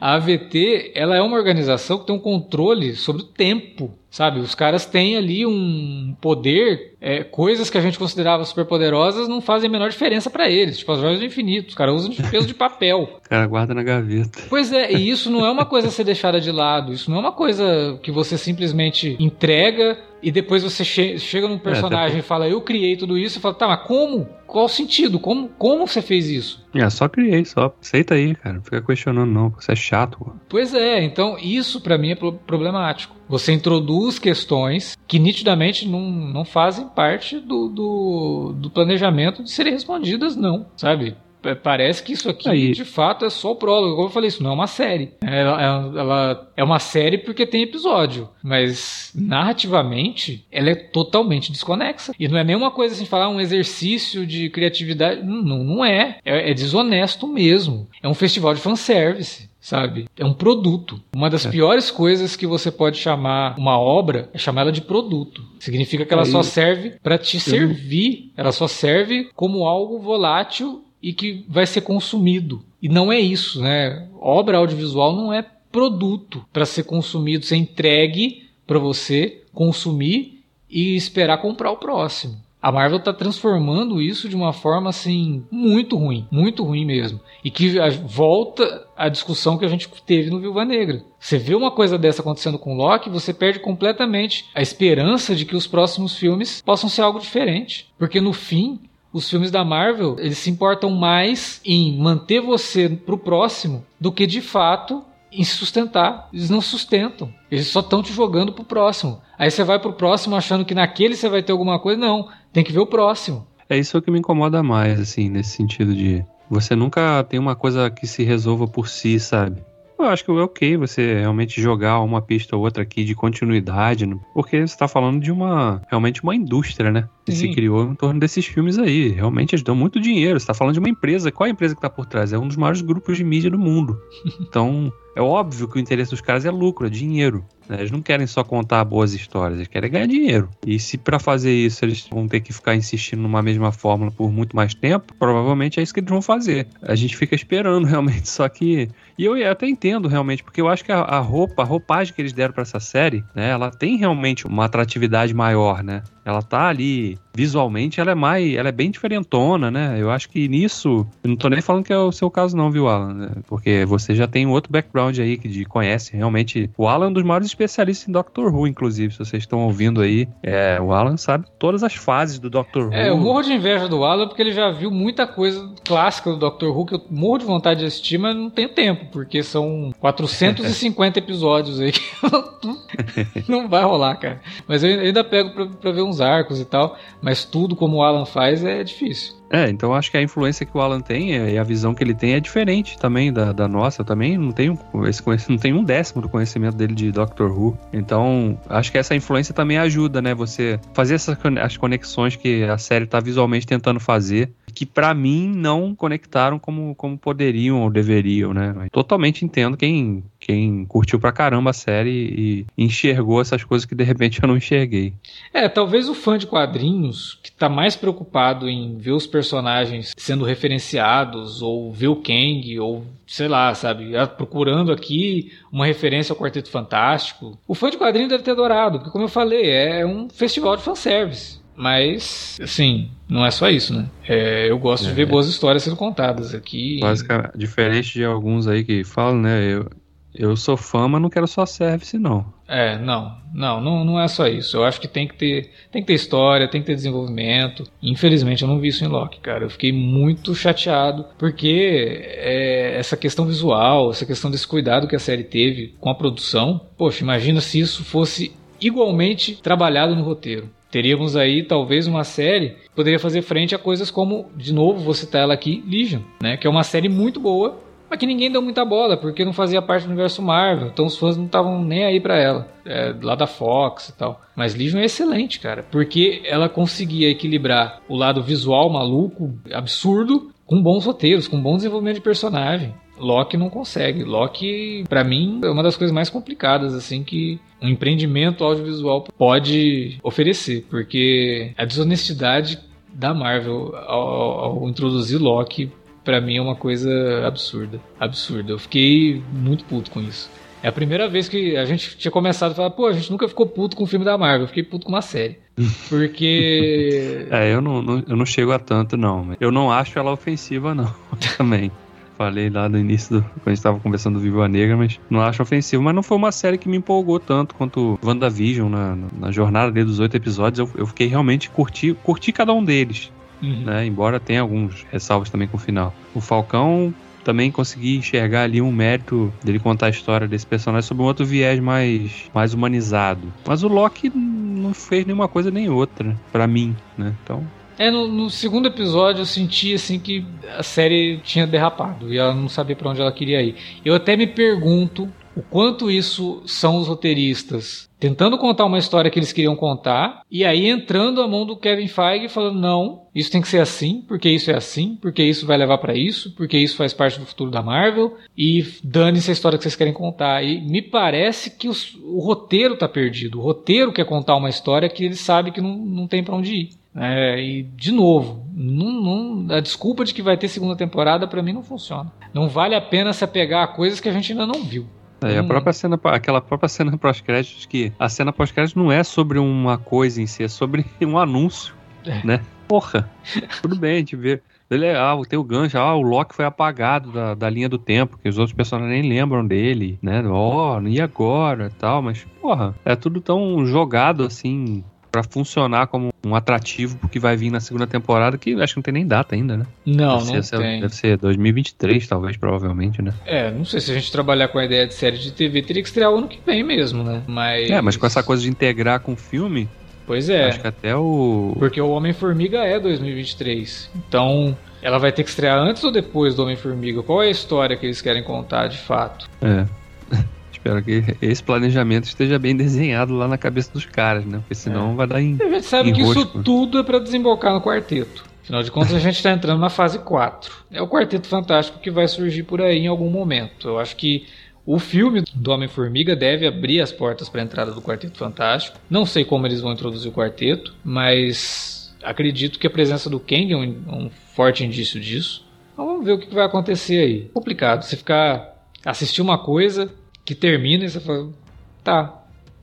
a AVT, ela é uma organização que tem um controle sobre o tempo Sabe, os caras têm ali um poder, é, coisas que a gente considerava super poderosas não fazem a menor diferença para eles. Tipo, as joias do infinito, os caras usam de peso de papel. <laughs> O cara guarda na gaveta. Pois é, e isso não é uma coisa a ser deixada de lado. Isso não é uma coisa que você simplesmente entrega e depois você che chega num é, personagem é, e fala, eu criei tudo isso, e fala, tá, mas como? Qual o sentido? Como, como você fez isso? É, só criei, só. Aceita aí, cara. Não fica questionando, não. Você é chato. Pois é, então isso para mim é problemático. Você introduz questões que nitidamente não, não fazem parte do, do, do planejamento de serem respondidas, não, sabe? Parece que isso aqui Aí. de fato é só o prólogo. Como eu falei, isso não é uma série. Ela, ela, ela, é uma série porque tem episódio, mas narrativamente ela é totalmente desconexa. E não é nenhuma coisa assim, falar um exercício de criatividade. Não, não é. é. É desonesto mesmo. É um festival de fanservice sabe? É um produto. Uma das é. piores coisas que você pode chamar uma obra é chamar ela de produto. Significa que ela Aí. só serve para te servir, ela só serve como algo volátil e que vai ser consumido. E não é isso, né? Obra audiovisual não é produto para ser consumido, ser entregue para você consumir e esperar comprar o próximo. A Marvel está transformando isso de uma forma assim muito ruim, muito ruim mesmo. E que volta à discussão que a gente teve no Viúva Negra. Você vê uma coisa dessa acontecendo com Loki, você perde completamente a esperança de que os próximos filmes possam ser algo diferente. Porque no fim, os filmes da Marvel, eles se importam mais em manter você pro próximo do que de fato em se sustentar. Eles não sustentam. Eles só estão te jogando pro próximo. Aí você vai pro próximo achando que naquele você vai ter alguma coisa. Não, tem que ver o próximo. É isso que me incomoda mais, assim, nesse sentido de você nunca tem uma coisa que se resolva por si, sabe? Eu acho que é ok você realmente jogar uma pista ou outra aqui de continuidade, porque você está falando de uma realmente uma indústria, né? Que se criou em torno desses filmes aí. Realmente eles dão muito dinheiro. Você está falando de uma empresa. Qual é a empresa que está por trás? É um dos maiores grupos de mídia do mundo. <laughs> Então, é óbvio que o interesse dos caras é lucro, é dinheiro. Né? Eles não querem só contar boas histórias, eles querem ganhar dinheiro. E se para fazer isso eles vão ter que ficar insistindo numa mesma fórmula por muito mais tempo, provavelmente é isso que eles vão fazer. A gente fica esperando <laughs> realmente, só que. E eu até entendo realmente, porque eu acho que a, roupa, a roupagem que eles deram para essa série, né, ela tem realmente uma atratividade maior, né? Ela tá ali visualmente, ela é mais. Ela é bem diferentona, né? Eu acho que nisso. Eu não tô nem falando que é o seu caso, não, viu, Alan? né? Porque você já tem um outro background aí que de, conhece realmente. O Alan é um dos maiores especialistas em Doctor Who, inclusive, se vocês estão ouvindo aí. É, o Alan sabe todas as fases do Doctor Who. É, eu morro de inveja do Alan porque ele já viu muita coisa clássica do Doctor Who que eu morro de vontade de assistir, mas não tenho tempo, porque são 450 <laughs> episódios aí que <laughs> não vai rolar, cara. Mas eu ainda pego pra, pra ver uns arcos e tal, mas tudo como o Alan faz é difícil. É, então acho que a influência que o Alan tem e a visão que ele tem é diferente também da, da nossa. Eu também não tenho esse não tenho um décimo do conhecimento dele de Doctor Who. Então acho que essa influência também ajuda, né? Você fazer essas as conexões que a série tá visualmente tentando fazer, que para mim não conectaram como, como poderiam ou deveriam, né? Mas totalmente entendo quem quem curtiu pra caramba a série e enxergou essas coisas que de repente eu não enxerguei. É, talvez o fã de quadrinhos que tá mais preocupado em ver os personagens sendo referenciados ou ver o Kang ou sei lá, sabe, procurando aqui uma referência ao Quarteto Fantástico. O fã de quadrinhos deve ter adorado, porque como eu falei, é um festival de fanservice. Mas, assim, não é só isso, né? É, eu gosto é. de ver boas histórias sendo contadas aqui. Basicamente, diferente de alguns aí que falam, né? Eu, eu sou fã, mas não quero só service, não. É, não, não, não, não é só isso. Eu acho que tem que ter, tem que ter história, tem que ter desenvolvimento. Infelizmente eu não vi isso em Loki, cara. Eu fiquei muito chateado porque é, essa questão visual, essa questão desse cuidado que a série teve com a produção. Poxa, imagina se isso fosse igualmente trabalhado no roteiro. Teríamos aí talvez uma série que poderia fazer frente a coisas como, de novo, vou citar ela aqui, Legion, né? Que é uma série muito boa, mas que ninguém deu muita bola, porque não fazia parte do universo Marvel, então os fãs não estavam nem aí para ela, é, lá da Fox e tal. Mas Legion é excelente, cara, porque ela conseguia equilibrar o lado visual maluco, absurdo, com bons roteiros, com bom desenvolvimento de personagem. Loki não consegue. Loki, para mim, é uma das coisas mais complicadas assim que um empreendimento audiovisual pode oferecer, porque a desonestidade da Marvel ao, ao introduzir Loki para mim é uma coisa absurda. Absurda. Eu fiquei muito puto com isso. É a primeira vez que a gente tinha começado a falar, pô, a gente nunca ficou puto com o filme da Marvel, eu fiquei puto com uma série. <laughs> Porque. é, eu não, não, eu não chego a tanto, não. Eu não acho ela ofensiva, não, <laughs> também. Falei lá no início, do, quando a gente tava conversando do Viva Negra, mas não acho ofensivo. Mas não foi uma série que me empolgou tanto quanto WandaVision, na, na jornada dele dos oito episódios. Eu, eu fiquei realmente curti, curti cada um deles. Uhum. Né? Embora tenha alguns ressalvos também com o final. O Falcão também consegui enxergar ali um mérito dele contar a história desse personagem sob um outro viés mais, mais humanizado. Mas o Loki não fez nenhuma coisa nem outra, para mim, né? Então. É, no, no, segundo episódio eu senti assim que a série tinha derrapado e ela não sabia para onde ela queria ir. Eu até me pergunto o quanto isso são os roteiristas tentando contar uma história que eles queriam contar e aí entrando a mão do Kevin Feige falando não, isso tem que ser assim, porque isso é assim, porque isso vai levar para isso, porque isso faz parte do futuro da Marvel e dane-se a história que vocês querem contar. E me parece que os, o roteiro tá perdido. O roteiro quer contar uma história que ele sabe que não, não tem para onde ir. É, e de novo, não, não, a desculpa de que vai ter segunda temporada para mim não funciona. Não vale a pena se apegar a coisas que a gente ainda não viu. É, a própria cena, aquela própria cena <laughs> pós-créditos, que a cena pós-créditos não é sobre uma coisa em si, é sobre <laughs> um anúncio, é. né? Porra, tudo bem, a gente vê. Ele é, ah, tem o gancho, ah, o Loki foi apagado da, da linha do tempo, que os outros personagens nem lembram dele, né? Ó, oh, e agora tal, mas, porra, é tudo tão jogado assim, para funcionar como um atrativo porque vai vir na segunda temporada, que acho que não tem nem data ainda, né? Não, deve não ser, tem. Deve ser 2023, talvez, provavelmente, né? É, não sei se a gente trabalhar com a ideia de série de TV, teria que estrear o ano que vem mesmo, né? Mas... É, mas com essa coisa de integrar com o filme... Pois é. Acho que até o... Porque o Homem-Formiga é 2023, então... Ela vai ter que estrear antes ou depois do Homem-Formiga? Qual é a história que eles querem contar de fato? É. Espero que esse planejamento esteja bem desenhado lá na cabeça dos caras, né? Porque senão é. vai dar em. A gente sabe que isso tudo é para desembocar no quarteto. Afinal de contas, a gente está entrando na fase 4. É o Quarteto Fantástico que vai surgir por aí em algum momento. Eu acho que o filme do Homem-Formiga deve abrir as portas para a entrada do Quarteto Fantástico. Não sei como eles vão introduzir o quarteto, mas acredito que a presença do Kang é um, um forte indício disso. Então vamos ver o que vai acontecer aí. Complicado. Você ficar assistir uma coisa que termina e você fala, tá.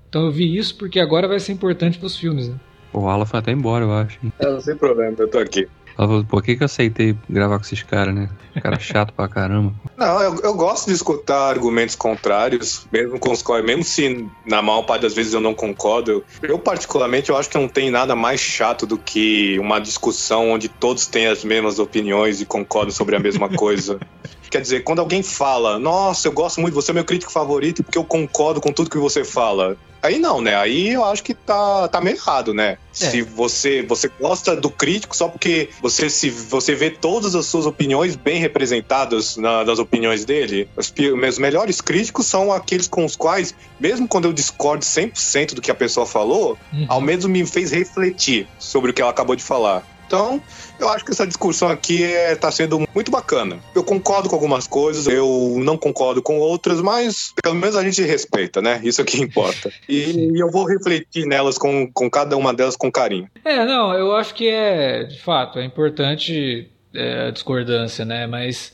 Então eu vi isso porque agora vai ser importante para os filmes, né? O Alan foi até embora, eu acho. É, não sem problema, eu tô aqui. Ela falou, por que, que eu aceitei gravar com esses caras, né? Cara chato pra caramba. <laughs> Não, eu, eu gosto de escutar argumentos contrários, mesmo com os quais, mesmo se na maior parte das vezes eu não concordo. Eu, eu, particularmente, eu acho que não tem nada mais chato do que uma discussão onde todos têm as mesmas opiniões e concordam sobre a mesma coisa. <laughs> Quer dizer, quando alguém fala, nossa, eu gosto muito, você é meu crítico favorito porque eu concordo com tudo que você fala. Aí não, né? Aí eu acho que tá, tá meio errado, né? É. Se você, você gosta do crítico só porque você, se, você vê todas as suas opiniões bem representadas na, nas opiniões dele. Os meus melhores críticos são aqueles com os quais, mesmo quando eu discordo 100% do que a pessoa falou, uhum. ao menos me fez refletir sobre o que ela acabou de falar. Então, eu acho que essa discussão aqui está é, sendo muito bacana. Eu concordo com algumas coisas, eu não concordo com outras, mas pelo menos a gente respeita, né? Isso é que importa. E, e eu vou refletir nelas com, com cada uma delas com carinho. É, não, eu acho que é, de fato, é importante é, a discordância, né? Mas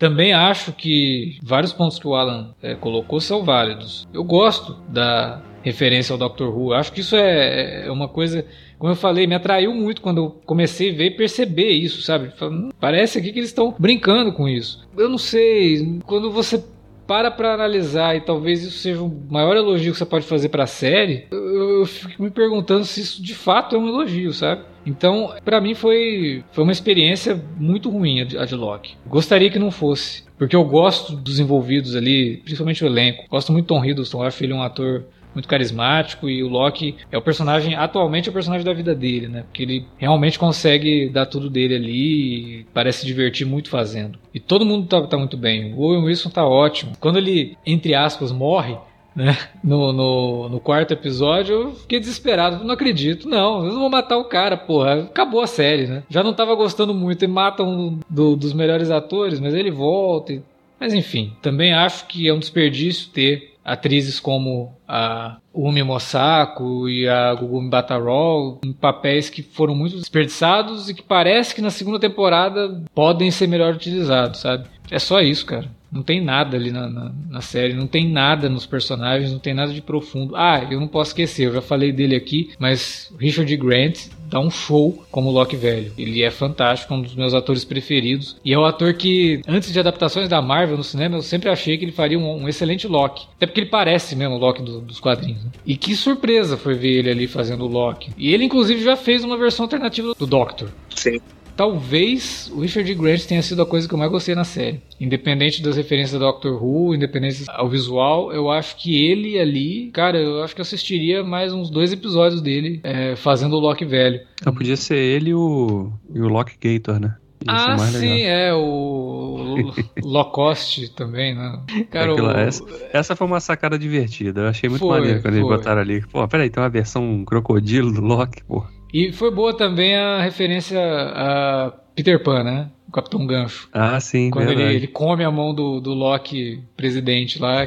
também acho que vários pontos que o Alan é, colocou são válidos. Eu gosto da referência ao Doctor Who. Acho que isso é, é uma coisa como eu falei, me atraiu muito quando eu comecei a ver e perceber isso, sabe? Hum, parece aqui que eles estão brincando com isso. Eu não sei, quando você para para analisar e talvez isso seja o maior elogio que você pode fazer para a série, eu, eu, fico me perguntando se isso de fato é um elogio, sabe? Então, para mim foi, foi uma experiência muito ruim a de, a de Loki. Gostaria que não fosse, porque eu gosto dos envolvidos ali, principalmente o elenco. Gosto muito do Tom Hiddleston, acho ele um ator muito carismático e o Loki é o personagem, atualmente é o personagem da vida dele, né? Porque ele realmente consegue dar tudo dele ali e parece se divertir muito fazendo. E todo mundo tá, tá muito bem. O Owen Wilson tá ótimo. Quando ele, entre aspas, morre, né? No, no, no, quarto episódio, eu fiquei desesperado. Não acredito, não. Eu não vou matar o cara, porra. Acabou a série, né? Já não tava gostando muito e matam um do, dos melhores atores, mas ele volta. E... Mas enfim, também acho que é um desperdício ter atrizes como a Umi Mosako e a Gugumi Batarol em papéis que foram muito desperdiçados e que parece que na segunda temporada podem ser melhor utilizados, sabe? É só isso, cara. Não tem nada ali na, na, na, série, não tem nada nos personagens, não tem nada de profundo. Ah, eu não posso esquecer, eu já falei dele aqui, mas Richard Grant dá um show como Loki velho. Ele é fantástico, um dos meus atores preferidos. E é o ator que, antes de adaptações da Marvel no cinema, eu sempre achei que ele faria um, um excelente Loki. Até porque ele parece mesmo o Loki do, dos quadrinhos. Né? E que surpresa foi ver ele ali fazendo o Loki. E ele, inclusive, já fez uma versão alternativa do Doctor. Sim talvez o Richard Grant tenha sido a coisa que eu mais gostei na série. Independente das referências do Doctor Who, independente ao visual, eu acho que ele ali, cara, eu acho que eu assistiria mais uns dois episódios dele é, fazendo o Loki velho. Ah, podia ser ele e o, e o Loki Gator, né? ah, sim, é, o <laughs> Locost também, né? Cara, Aquilo, o... essa, essa, foi uma sacada divertida. Eu achei muito foi, maneiro quando foi. eles botaram ali. Pô, peraí, tem uma versão crocodilo do Loki, pô. E foi boa também a referência a Peter Pan, né? O Capitão Gancho. Ah, sim, Quando ele, ele, come a mão do, do Loki presidente lá.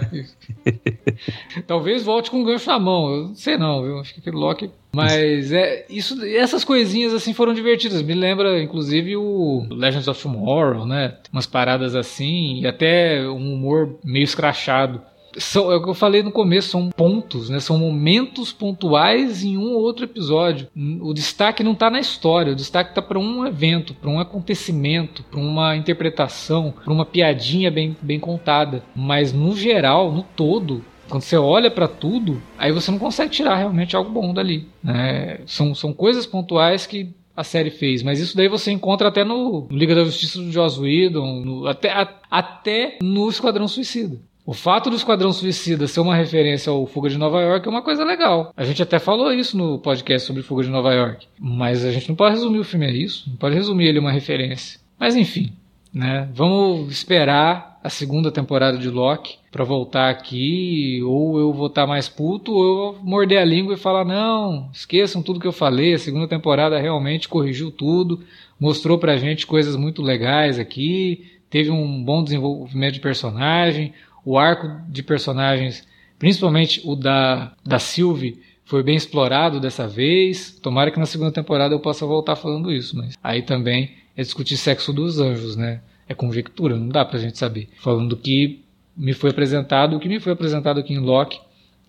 <laughs> Talvez volte com o gancho na mão. Eu não sei não, viu? Acho que aquele Loki. Mas é, isso, essas coisinhas assim foram divertidas. Me lembra, inclusive, o Legends of Tomorrow, né? Umas paradas assim, e até um humor meio escrachado são, é o que eu falei no começo, são pontos, né? São momentos pontuais em um ou outro episódio. O destaque não está na história, o destaque está para um evento, para um acontecimento, para uma interpretação, para uma piadinha bem, bem contada. Mas no geral, no todo, quando você olha para tudo, aí você não consegue tirar realmente algo bom dali. Né? São, são coisas pontuais que a série fez, mas isso daí você encontra até no Liga da Justiça do Joss Whedon, no, até, a, até no Esquadrão Suicida. O fato do Esquadrão Suicida ser uma referência ao Fuga de Nova York é uma coisa legal. A gente até falou isso no podcast sobre Fuga de Nova York. Mas a gente não pode resumir o filme a isso. Não pode resumir ele uma referência. Mas enfim, né? Vamos esperar a segunda temporada de Loki para voltar aqui. Ou eu vou estar tá mais puto, ou eu vou morder a língua e falar: não, esqueçam tudo que eu falei. A segunda temporada realmente corrigiu tudo. Mostrou pra gente coisas muito legais aqui. Teve um bom desenvolvimento de personagem o arco de personagens, principalmente o da, da Sylvie, foi bem explorado dessa vez. Tomara que na segunda temporada eu possa voltar falando isso, mas aí também é discutir sexo dos anjos, né? É conjectura, não dá pra gente saber. Falando do que me foi apresentado, o que me foi apresentado aqui em Loki,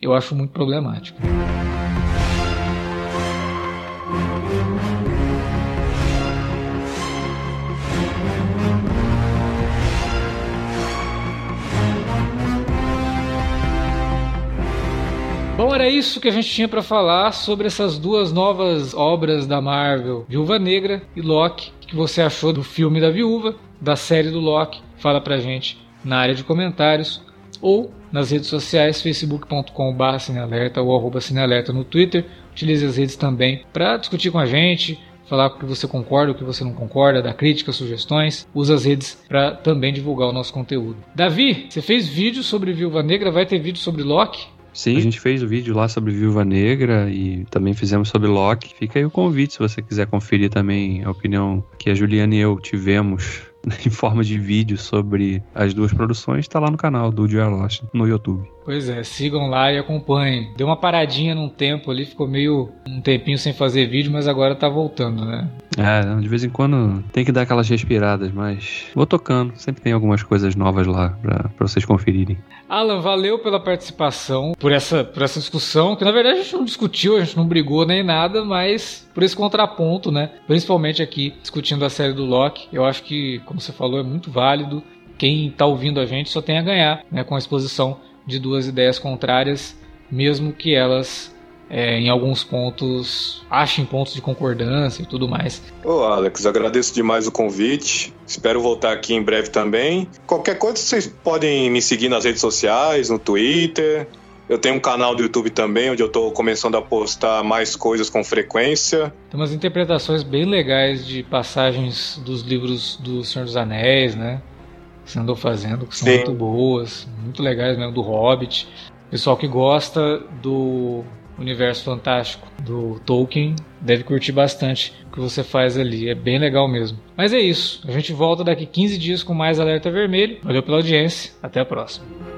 eu acho muito problemático. Era isso que a gente tinha para falar sobre essas duas novas obras da Marvel, Viúva Negra e Loki. O que você achou do filme da Viúva, da série do Loki? Fala pra gente na área de comentários ou nas redes sociais, facebook.com.br cinealerta ou arroba cinealerta no Twitter. Utilize as redes também para discutir com a gente, falar o que você concorda, o que você não concorda, dar críticas, sugestões. Usa as redes para também divulgar o nosso conteúdo. Davi, você fez vídeo sobre Viúva Negra, vai ter vídeo sobre Loki? Sim, a gente fez o vídeo lá sobre Viúva Negra e também fizemos sobre Loki. Fica aí o convite se você quiser conferir também a opinião que a Juliana e eu tivemos <laughs> em forma de vídeo sobre as duas produções, está lá no canal do Joel Lost no YouTube. Pois é, sigam lá e acompanhem. Deu uma paradinha num tempo ali, ficou meio um tempinho sem fazer vídeo, mas agora tá voltando, né? É, de vez em quando tem que dar aquelas respiradas, mas vou tocando. Sempre tem algumas coisas novas lá para vocês conferirem. Alan, valeu pela participação, por essa, por essa discussão, que na verdade a gente não discutiu, a gente não brigou nem nada, mas por esse contraponto, né? Principalmente aqui, discutindo a série do Loki. Eu acho que, como você falou, é muito válido. Quem está ouvindo a gente só tem a ganhar né, com a exposição de duas ideias contrárias, mesmo que elas é, em alguns pontos achem pontos de concordância e tudo mais. Ô Alex, agradeço demais o convite. Espero voltar aqui em breve também. Qualquer coisa vocês podem me seguir nas redes sociais, no Twitter. Eu tenho um canal do YouTube também, onde eu estou começando a postar mais coisas com frequência. Tem umas interpretações bem legais de passagens dos livros do Senhor dos Anéis, né? Que você andou fazendo, que são Sim. muito boas, muito legais mesmo, do Hobbit. Pessoal que gosta do universo fantástico do Tolkien deve curtir bastante o que você faz ali. É bem legal mesmo. Mas é isso. A gente volta daqui 15 dias com mais Alerta Vermelho. Valeu pela audiência. Até a próxima.